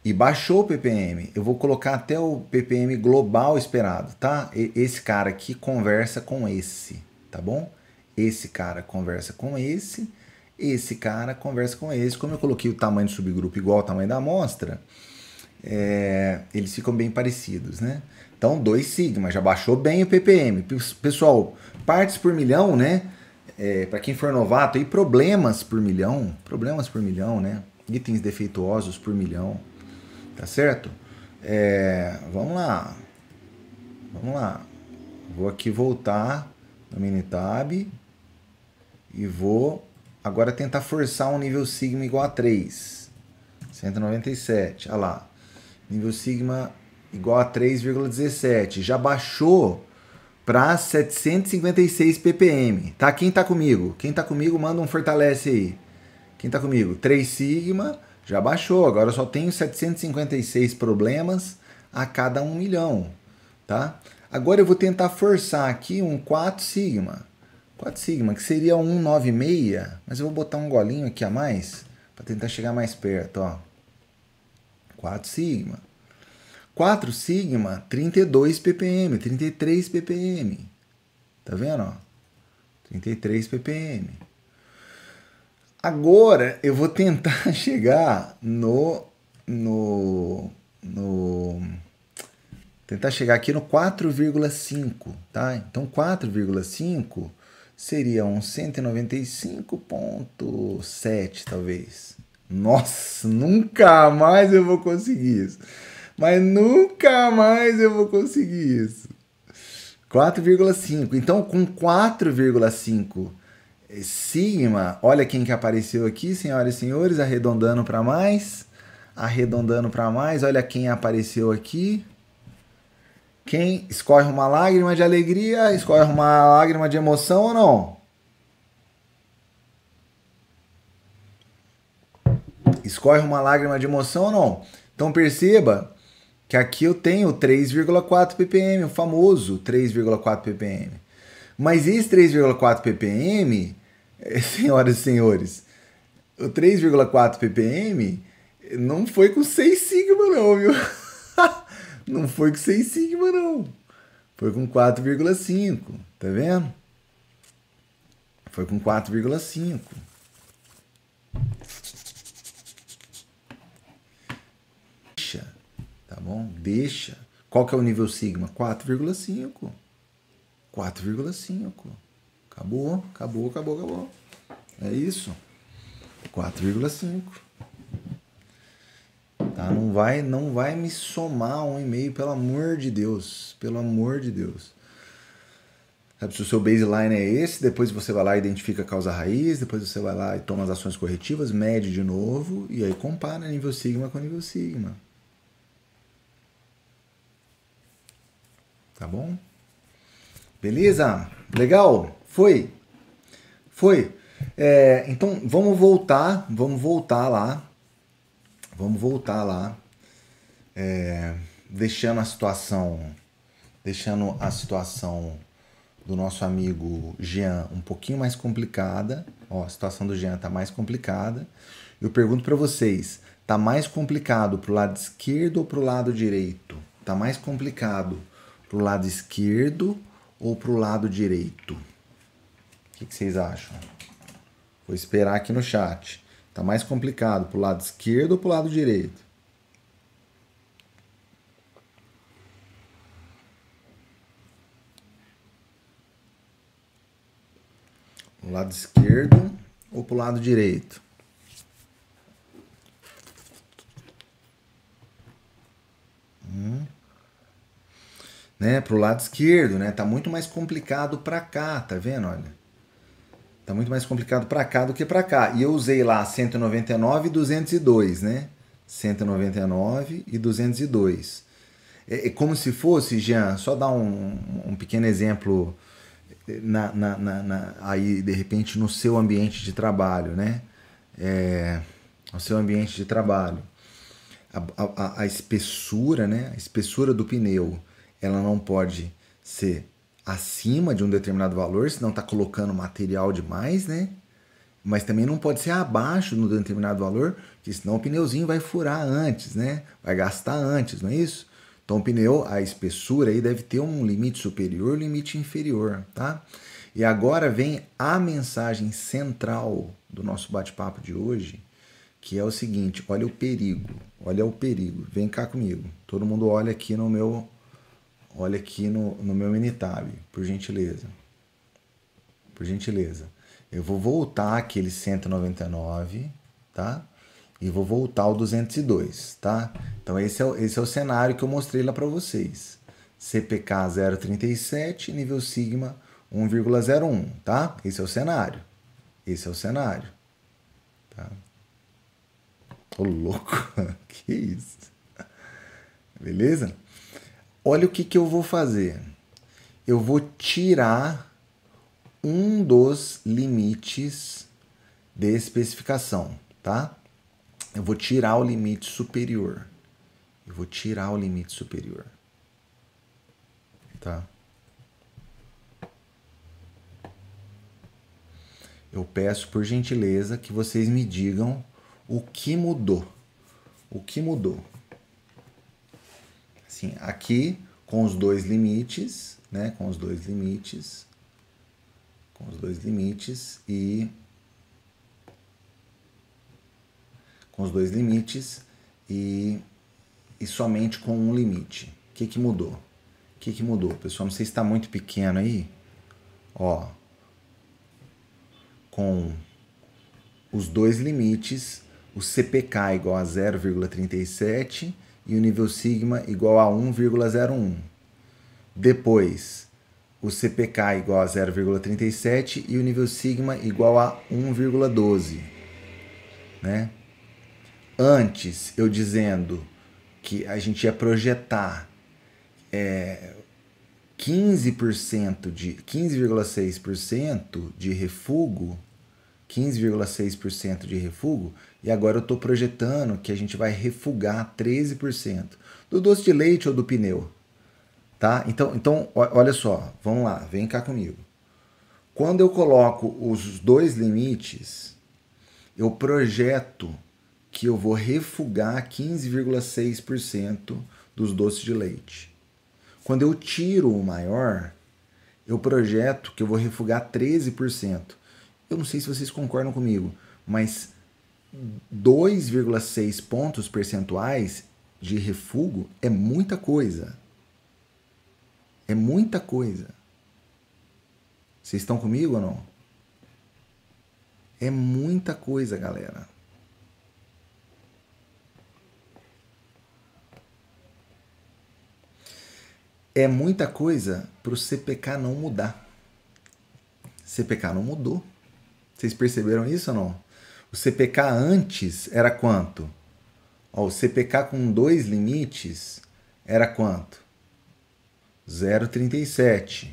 E baixou o ppm. Eu vou colocar até o ppm global esperado, tá? Esse cara aqui conversa com esse, tá bom? Esse cara conversa com esse, esse cara conversa com esse. Como eu coloquei o tamanho do subgrupo igual ao tamanho da amostra, é, eles ficam bem parecidos, né? Então, 2 sigma, já baixou bem o ppm. Pessoal, partes por milhão, né? É, para quem for novato, e problemas por milhão, problemas por milhão, né? Itens defeituosos por milhão, tá certo? É, vamos lá, vamos lá. Vou aqui voltar no Minitab e vou agora tentar forçar um nível sigma igual a 3. 197, olha lá. Nível sigma igual a 3,17. Já baixou para 756 ppm. Tá? Quem tá comigo? Quem tá comigo, manda um fortalece aí. Quem tá comigo? 3 sigma, já baixou. Agora eu só tenho 756 problemas a cada 1 milhão, tá? Agora eu vou tentar forçar aqui um 4 sigma. 4 sigma, que seria 196, mas eu vou botar um golinho aqui a mais para tentar chegar mais perto, ó. 4 sigma. 4 sigma, 32 ppm, 33 ppm. Tá vendo, ó? 33 ppm. Agora eu vou tentar chegar no no no tentar chegar aqui no 4,5, tá? Então 4,5 seria um 195.7, talvez. Nossa, nunca mais eu vou conseguir isso. Mas nunca mais eu vou conseguir isso. 4,5. Então, com 4,5 sigma, olha quem que apareceu aqui, senhoras e senhores, arredondando para mais. Arredondando para mais, olha quem apareceu aqui. Quem escorre uma lágrima de alegria, escorre uma lágrima de emoção ou não? Escorre uma lágrima de emoção ou não? Então perceba que aqui eu tenho 3,4 ppm, o famoso 3,4 ppm. Mas esse 3,4 ppm, senhoras e senhores, o 3,4 ppm não foi com 6 sigma não, viu? Não foi com 6 sigma, não. Foi com 4,5, tá vendo? Foi com 4,5. Deixa, tá bom? Deixa. Qual que é o nível sigma? 4,5. 4,5. Acabou, acabou, acabou, acabou. É isso. 4,5. Tá? Não vai, não vai me somar um e-mail, pelo amor de Deus. Pelo amor de Deus. Se o seu baseline é esse, depois você vai lá e identifica a causa raiz, depois você vai lá e toma as ações corretivas, mede de novo e aí compara nível sigma com nível sigma. Tá bom? Beleza? Legal? Foi? Foi. É, então vamos voltar, vamos voltar lá vamos voltar lá, é, deixando a situação, deixando a situação do nosso amigo Jean um pouquinho mais complicada. Ó, a situação do Jean tá mais complicada. Eu pergunto para vocês, tá mais complicado pro lado esquerdo ou pro lado direito? Tá mais complicado pro lado esquerdo ou pro lado direito? O que, que vocês acham? Vou esperar aqui no chat. Tá mais complicado pro lado esquerdo ou pro lado direito? O lado esquerdo ou para o lado direito? Hum. Né, para o lado esquerdo, né? Tá muito mais complicado para cá, tá vendo? Olha. Tá muito mais complicado para cá do que para cá. E eu usei lá 199 e 202, né? 199 e 202. É, é como se fosse, Jean, só dar um, um pequeno exemplo na, na, na, na, aí, de repente, no seu ambiente de trabalho, né? É, no seu ambiente de trabalho. A, a, a espessura, né? A espessura do pneu, ela não pode ser acima de um determinado valor, senão está colocando material demais, né? Mas também não pode ser abaixo de um determinado valor, porque senão o pneuzinho vai furar antes, né? Vai gastar antes, não é isso? Então o pneu, a espessura aí deve ter um limite superior, limite inferior, tá? E agora vem a mensagem central do nosso bate-papo de hoje, que é o seguinte: olha o perigo, olha o perigo. Vem cá comigo. Todo mundo olha aqui no meu olha aqui no, no meu Minitab, por gentileza. Por gentileza. Eu vou voltar aquele 199, tá? E vou voltar ao 202, tá? Então esse é, o, esse é o cenário que eu mostrei lá para vocês. CPK 0,37, nível sigma 1,01, tá? Esse é o cenário. Esse é o cenário. Tá? Ô louco, que isso? Beleza? Olha o que, que eu vou fazer. Eu vou tirar um dos limites de especificação, tá? Eu vou tirar o limite superior. Eu vou tirar o limite superior. Tá? Eu peço por gentileza que vocês me digam o que mudou. O que mudou? Assim, aqui com os dois limites, né? Com os dois limites, com os dois limites e com os dois limites e, e somente com um limite. O que, que mudou? O que, que mudou? Pessoal, não sei se está muito pequeno aí. Ó, com os dois limites, o CPK igual a 0,37 e o nível sigma igual a 1,01. Depois, o CPK igual a 0,37 e o nível sigma igual a 1,12. Né? Antes, eu dizendo que a gente ia projetar é, 15% de 15,6% de refugo, 15,6% de refugo, e agora eu estou projetando que a gente vai refugar 13% do doce de leite ou do pneu. Tá? Então, então, olha só, vamos lá, vem cá comigo. Quando eu coloco os dois limites, eu projeto que eu vou refugar 15,6% dos doces de leite. Quando eu tiro o maior, eu projeto que eu vou refugar 13%. Eu não sei se vocês concordam comigo, mas 2,6 pontos percentuais de refugo é muita coisa. É muita coisa. Vocês estão comigo ou não? É muita coisa, galera. É muita coisa para o CPK não mudar. CPK não mudou. Vocês perceberam isso ou não? O CPK antes era quanto? Ó, o CPK com dois limites era quanto? 0,37.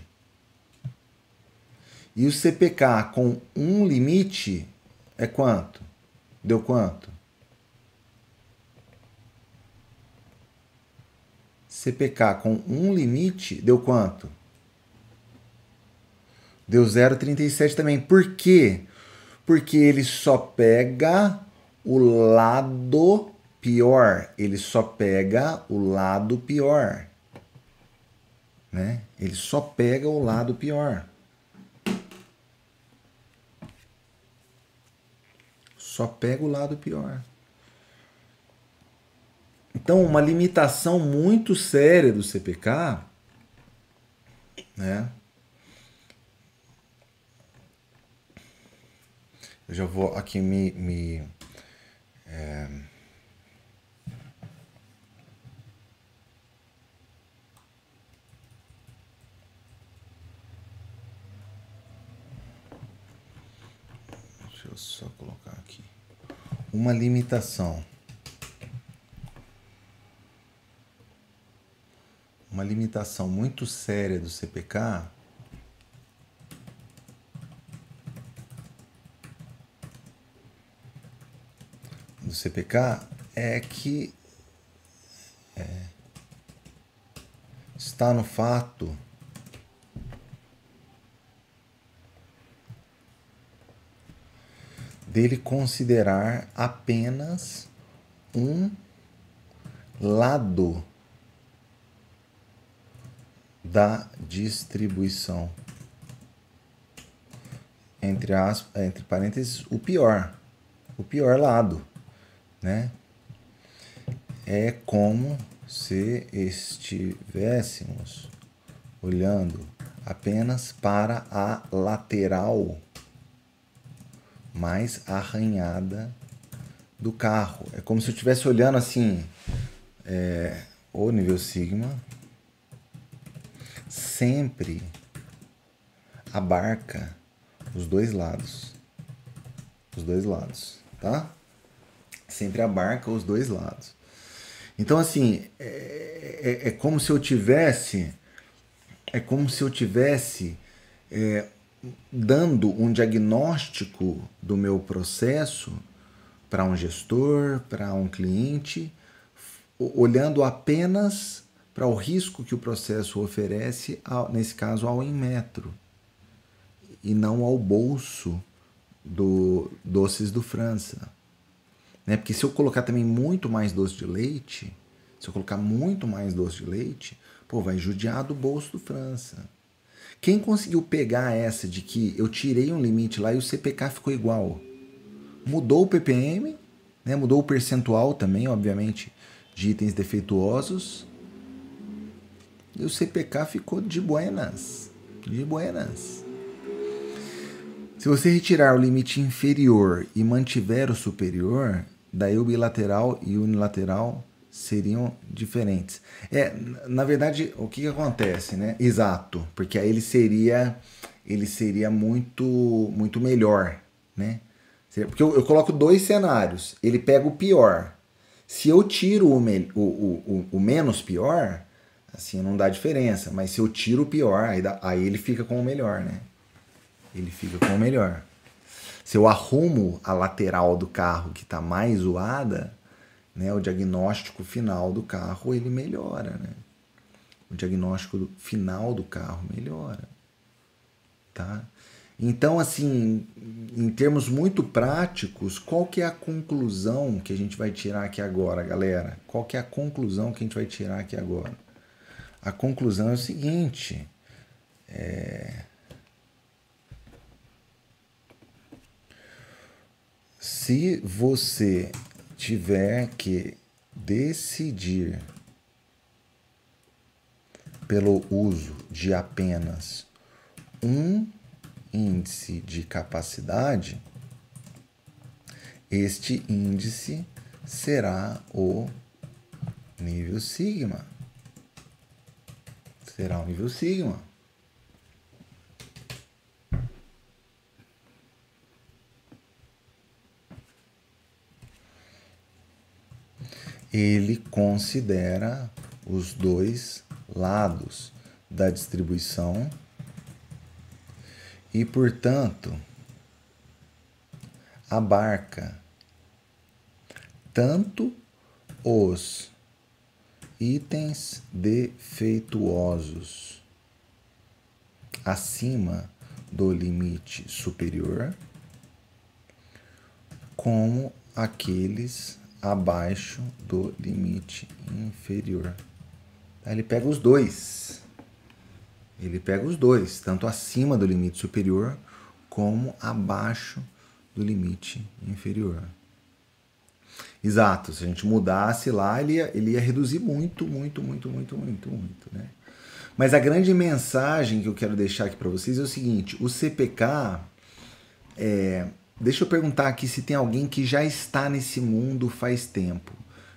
E o CPK com um limite é quanto? Deu quanto? CPK com um limite deu quanto? Deu 0,37 também. Por quê? Porque ele só pega o lado pior, ele só pega o lado pior. Né? Ele só pega o lado pior. Só pega o lado pior. Então, uma limitação muito séria do CPK, né? Eu já vou aqui me. me é... Deixa eu só colocar aqui. Uma limitação. Uma limitação muito séria do CPK CPK é que é, está no fato dele considerar apenas um lado da distribuição. Entre, as, entre parênteses, o pior. O pior lado né? É como se estivéssemos olhando apenas para a lateral mais arranhada do carro. É como se eu estivesse olhando assim, é, o nível sigma sempre abarca os dois lados. Os dois lados, tá? Sempre abarca os dois lados. Então, assim, é, é, é como se eu tivesse. É como se eu tivesse é, dando um diagnóstico do meu processo para um gestor, para um cliente, olhando apenas para o risco que o processo oferece, nesse caso ao Inmetro, e não ao bolso do Doces do França. Né? Porque se eu colocar também muito mais doce de leite, se eu colocar muito mais doce de leite, pô, vai judiar do bolso do França. Quem conseguiu pegar essa de que eu tirei um limite lá e o CPK ficou igual? Mudou o ppm, né? mudou o percentual também, obviamente, de itens defeituosos. E o CPK ficou de buenas. De buenas. Se você retirar o limite inferior e mantiver o superior, daí o bilateral e o unilateral seriam diferentes. É, na verdade, o que, que acontece, né? Exato, porque aí ele seria ele seria muito muito melhor, né? Porque eu, eu coloco dois cenários. Ele pega o pior. Se eu tiro o, me, o, o, o, menos pior, assim não dá diferença. Mas se eu tiro o pior, aí, dá, aí ele fica com o melhor, né? Ele fica com o melhor. Se eu arrumo a lateral do carro que está mais zoada, né, o diagnóstico final do carro ele melhora, né? O diagnóstico final do carro melhora, tá? Então, assim, em termos muito práticos, qual que é a conclusão que a gente vai tirar aqui agora, galera? Qual que é a conclusão que a gente vai tirar aqui agora? A conclusão é o seguinte: é, Se você tiver que decidir pelo uso de apenas um índice de capacidade, este índice será o nível sigma. Será o nível sigma. Ele considera os dois lados da distribuição e, portanto, abarca tanto os itens defeituosos acima do limite superior, como aqueles abaixo do limite inferior. Ele pega os dois. Ele pega os dois, tanto acima do limite superior como abaixo do limite inferior. Exato, se a gente mudasse lá, ele ia, ele ia reduzir muito, muito, muito, muito, muito, muito, né? Mas a grande mensagem que eu quero deixar aqui para vocês é o seguinte: o CPK é, deixa eu perguntar aqui se tem alguém que já está nesse mundo faz tempo.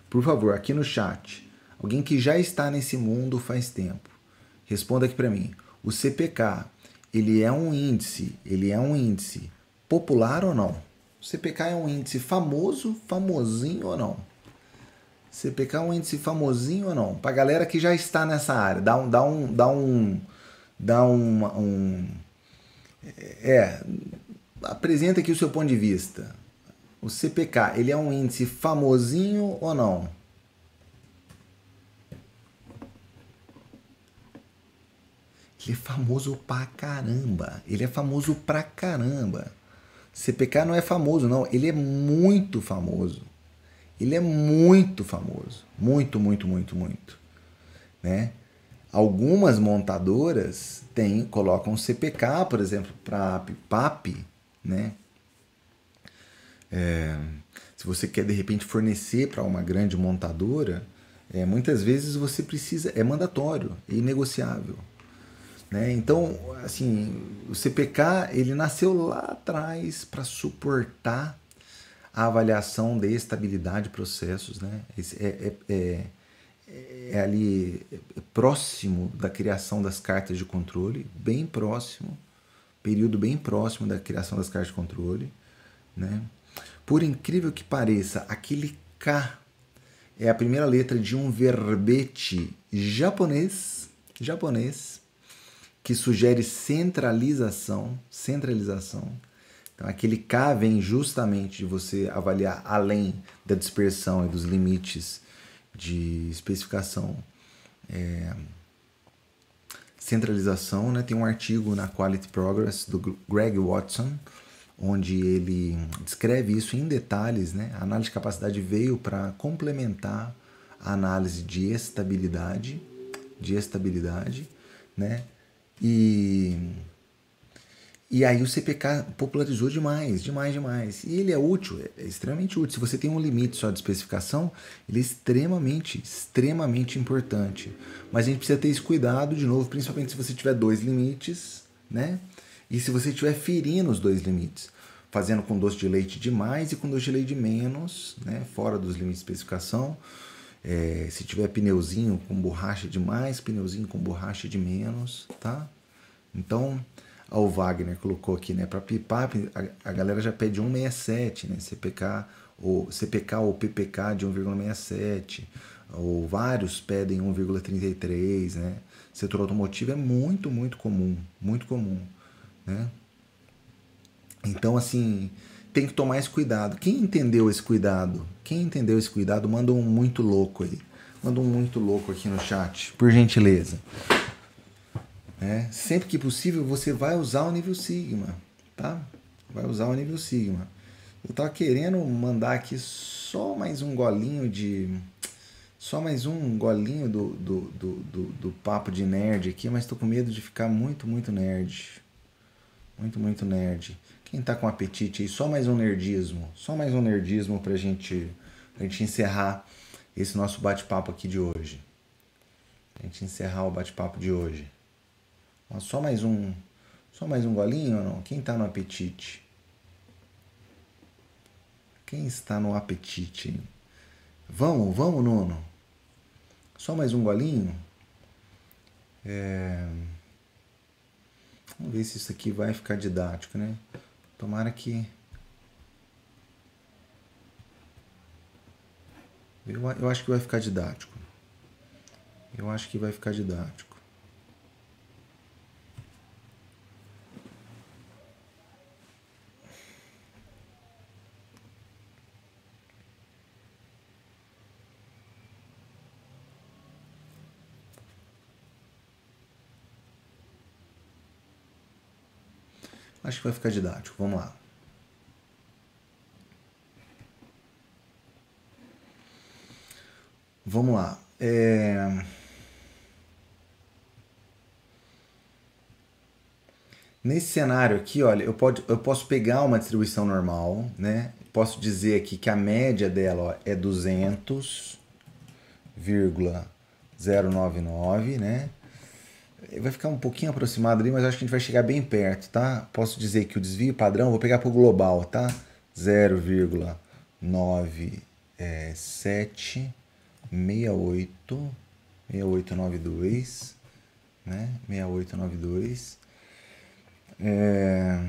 Por favor, aqui no chat. Alguém que já está nesse mundo faz tempo. Responda aqui para mim. O CPK, ele é um índice, ele é um índice popular ou não? O CPK é um índice famoso, famosinho ou não? CPK é um índice famosinho ou não? Pra galera que já está nessa área, dá um, dá um, dá um, dá um, um é, apresenta aqui o seu ponto de vista. O CPK, ele é um índice famosinho ou não? Ele é famoso pra caramba. Ele é famoso pra caramba. CPK não é famoso, não. Ele é muito famoso. Ele é muito famoso. Muito, muito, muito, muito. Né? Algumas montadoras têm, colocam CPK, por exemplo, para PAP, né? É, se você quer de repente fornecer para uma grande montadora, é, muitas vezes você precisa, é mandatório, é inegociável. Né? Então, assim, o CPK ele nasceu lá atrás para suportar a avaliação de estabilidade de processos. Né? É, é, é, é ali próximo da criação das cartas de controle, bem próximo, período bem próximo da criação das cartas de controle. Né? Por incrível que pareça, aquele K é a primeira letra de um verbete japonês, japonês que sugere centralização, centralização. Então, aquele K vem justamente de você avaliar além da dispersão e dos limites de especificação. É, centralização, né? Tem um artigo na Quality Progress do Greg Watson, onde ele descreve isso em detalhes, né? A análise de capacidade veio para complementar a análise de estabilidade, de estabilidade, né? E, e aí o CPK popularizou demais, demais, demais. E ele é útil, é extremamente útil. Se você tem um limite só de especificação, ele é extremamente, extremamente importante. Mas a gente precisa ter esse cuidado, de novo, principalmente se você tiver dois limites, né? E se você estiver ferindo os dois limites, fazendo com doce de leite de mais e com doce de leite de menos, né? Fora dos limites de especificação. É, se tiver pneuzinho com borracha de mais, pneuzinho com borracha de menos, tá? Então, o Wagner colocou aqui, né? Para pipar, a, a, galera já pede 1,67, né? CPK ou CPK ou PPK de 1,67, ou vários pedem 1,33, né? Setor automotivo é muito, muito comum, muito comum, né? Então, assim, tem que tomar esse cuidado. Quem entendeu esse cuidado? Quem entendeu esse cuidado, manda um muito louco aí. Manda um muito louco aqui no chat, por gentileza. É, sempre que possível, você vai usar o nível Sigma, tá? Vai usar o nível Sigma. Eu tava querendo mandar aqui só mais um golinho de... Só mais um golinho do, do, do, do, do papo de nerd aqui, mas tô com medo de ficar muito, muito nerd. Muito, muito nerd. Quem tá com apetite aí, só mais um nerdismo, só mais um nerdismo pra gente, pra gente encerrar esse nosso bate-papo aqui de hoje. Pra gente encerrar o bate-papo de hoje. Só mais um, só mais um golinho ou não? Quem tá no apetite? Quem está no apetite? Vamos, vamos, Nuno. Só mais um golinho? É... Vamos ver se isso aqui vai ficar didático, né? Tomara que. Eu acho que vai ficar didático. Eu acho que vai ficar didático. Acho que vai ficar didático. Vamos lá. Vamos lá. É... Nesse cenário aqui, olha, eu, pode, eu posso pegar uma distribuição normal, né? Posso dizer aqui que a média dela ó, é 200,099, né? Vai ficar um pouquinho aproximado ali, mas acho que a gente vai chegar bem perto, tá? Posso dizer que o desvio padrão, vou pegar para o global, tá? 0,9768 6892, né? 6892. É...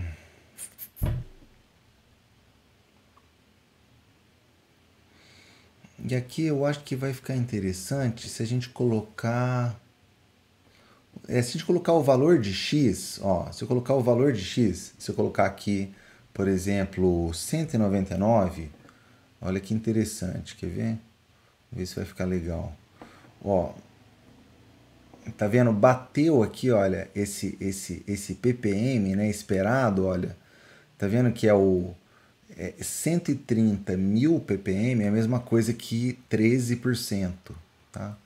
E aqui eu acho que vai ficar interessante se a gente colocar é, se a gente colocar o valor de x, ó, se eu colocar o valor de x, se eu colocar aqui, por exemplo, 199, olha que interessante, quer ver? Vamos ver se vai ficar legal. Ó, tá vendo? Bateu aqui, olha, esse esse esse ppm, né, esperado, olha. Tá vendo que é o é, 130 mil ppm é a mesma coisa que 13%, tá?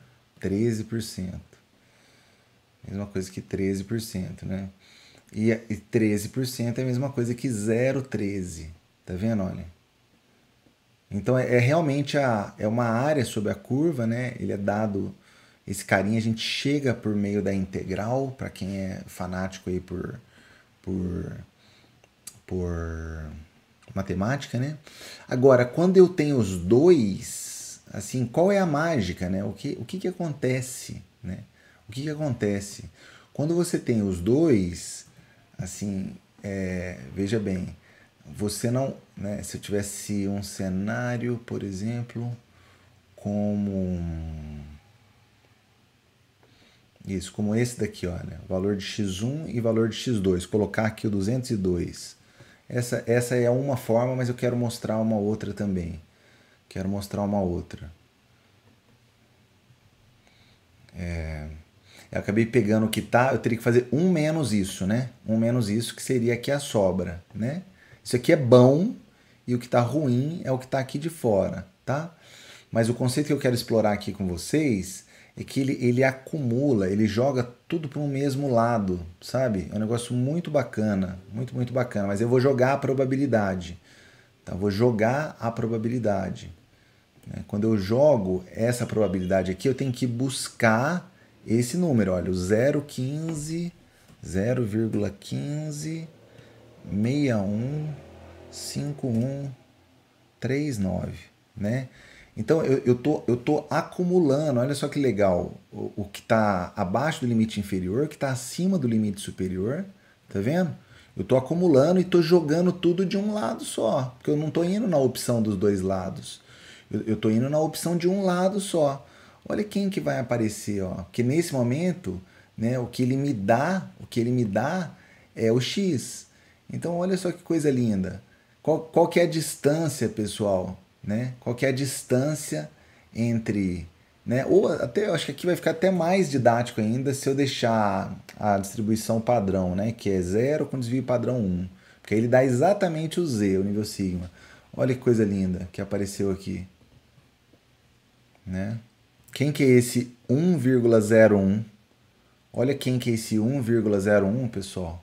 13%. Mesma coisa que 13%, né? E, e 13% é a mesma coisa que 0,13. Tá vendo? Olha. Então é, é, realmente a, é uma área sobre a curva, né? Ele é dado esse carinho, a gente chega por meio da integral, para quem é fanático aí por, por, por matemática, né? Agora, quando eu tenho os dois, assim, qual é a mágica, né? O que, o que, que acontece, né? O que, que acontece? Quando você tem os dois, assim, é, veja bem, você não, né, se eu tivesse um cenário, por exemplo, como isso, como esse daqui, olha, valor de x1 e valor de x2, colocar aqui o 202. Essa, essa é uma forma, mas eu quero mostrar uma outra também. Quero mostrar uma outra. É... Eu acabei pegando o que tá, eu teria que fazer um menos isso, né? Um menos isso, que seria aqui a sobra, né? Isso aqui é bom e o que tá ruim é o que tá aqui de fora, tá? Mas o conceito que eu quero explorar aqui com vocês é que ele, ele acumula, ele joga tudo para o mesmo lado, sabe? É um negócio muito bacana, muito, muito bacana. Mas eu vou jogar a probabilidade, tá? Vou jogar a probabilidade. Né? Quando eu jogo essa probabilidade aqui, eu tenho que buscar esse número, olha, o 0,15, 0,15, 61, 51, 39, né? Então eu, eu, tô, eu tô acumulando, olha só que legal, o, o que está abaixo do limite inferior, que está acima do limite superior, tá vendo? Eu tô acumulando e tô jogando tudo de um lado só, porque eu não tô indo na opção dos dois lados. Eu, eu tô indo na opção de um lado só olha quem que vai aparecer, ó. Porque nesse momento, né, o que ele me dá, o que ele me dá é o x. Então olha só que coisa linda. Qual, qual que é a distância, pessoal, né? Qual que é a distância entre, né? Ou até eu acho que aqui vai ficar até mais didático ainda se eu deixar a distribuição padrão, né, que é zero com desvio padrão 1. Porque ele dá exatamente o z, o nível sigma. Olha que coisa linda que apareceu aqui, né? Quem que é esse 1,01? Olha quem que é esse 1,01, pessoal.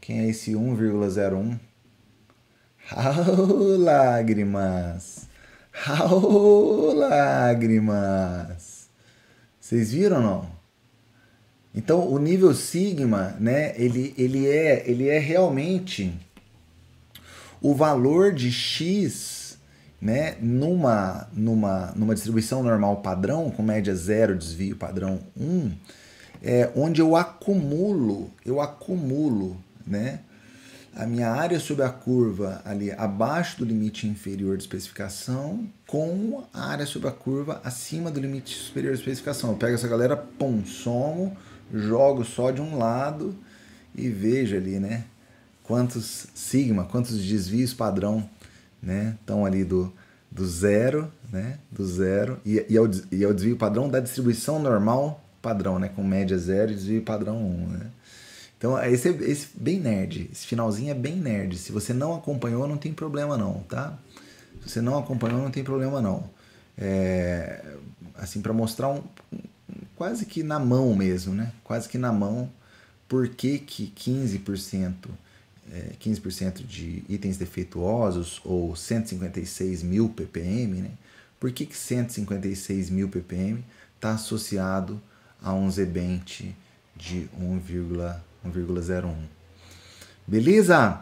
Quem é esse 1,01? Raul lágrimas. Raul lágrimas. Vocês viram não? Então o nível sigma, né, ele, ele é ele é realmente o valor de x né, numa, numa, numa distribuição normal padrão, com média zero, desvio padrão 1, é, onde eu acumulo, eu acumulo né, a minha área sobre a curva ali abaixo do limite inferior de especificação com a área sobre a curva acima do limite superior de especificação. Eu pego essa galera, pum, somo, jogo só de um lado e vejo ali, né? Quantos sigma, quantos desvios padrão né? Estão ali do, do zero, né? Do zero, e, e, é o, e é o desvio padrão da distribuição normal padrão, né? Com média zero e desvio padrão 1, né? Então, esse é esse bem nerd. Esse finalzinho é bem nerd. Se você não acompanhou, não tem problema não, tá? Se você não acompanhou, não tem problema não. É, assim, para mostrar um, quase que na mão mesmo, né? Quase que na mão, por que, que 15% é, 15% de itens defeituosos ou 156 mil ppm, né? Por que, que 156 mil ppm está associado a um Z-Bench de 1,01. Beleza?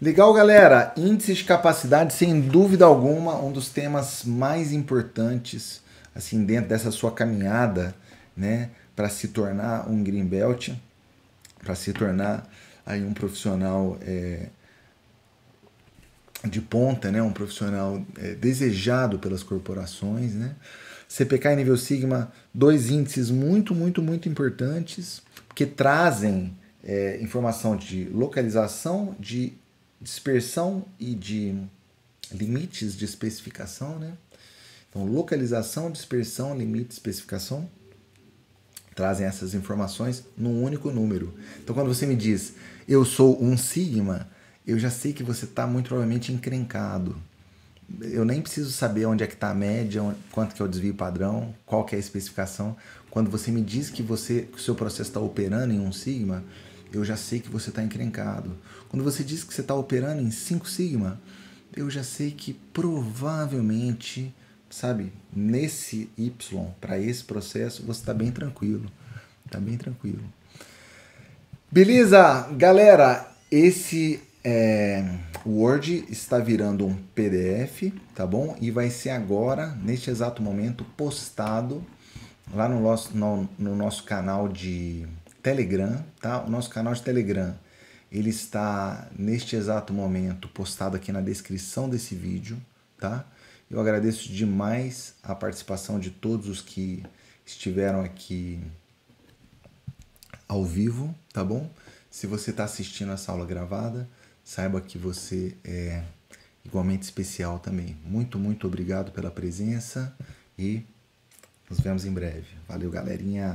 Legal, galera. Índice de capacidade, sem dúvida alguma, um dos temas mais importantes assim dentro dessa sua caminhada, né, para se tornar um green belt, para se tornar aí um profissional é, de ponta, né, um profissional é, desejado pelas corporações, né. CPK e nível Sigma, dois índices muito, muito, muito importantes que trazem é, informação de localização, de dispersão e de limites de especificação, né? Então, localização, dispersão, limite, especificação trazem essas informações num único número. Então, quando você me diz eu sou um sigma, eu já sei que você está muito provavelmente encrencado. Eu nem preciso saber onde é que está a média, quanto que é o desvio padrão, qual que é a especificação. Quando você me diz que você, que o seu processo está operando em um sigma, eu já sei que você está encrencado. Quando você diz que você está operando em 5 sigma, eu já sei que provavelmente sabe, nesse Y, para esse processo, você está bem tranquilo. Está bem tranquilo. Beleza, galera? Esse é, Word está virando um PDF, tá bom? E vai ser agora, neste exato momento, postado lá no nosso, no, no nosso canal de Telegram, tá? O nosso canal de Telegram, ele está neste exato momento postado aqui na descrição desse vídeo, tá? Eu agradeço demais a participação de todos os que estiveram aqui ao vivo, tá bom? Se você está assistindo essa aula gravada, saiba que você é igualmente especial também. Muito, muito obrigado pela presença e nos vemos em breve. Valeu, galerinha!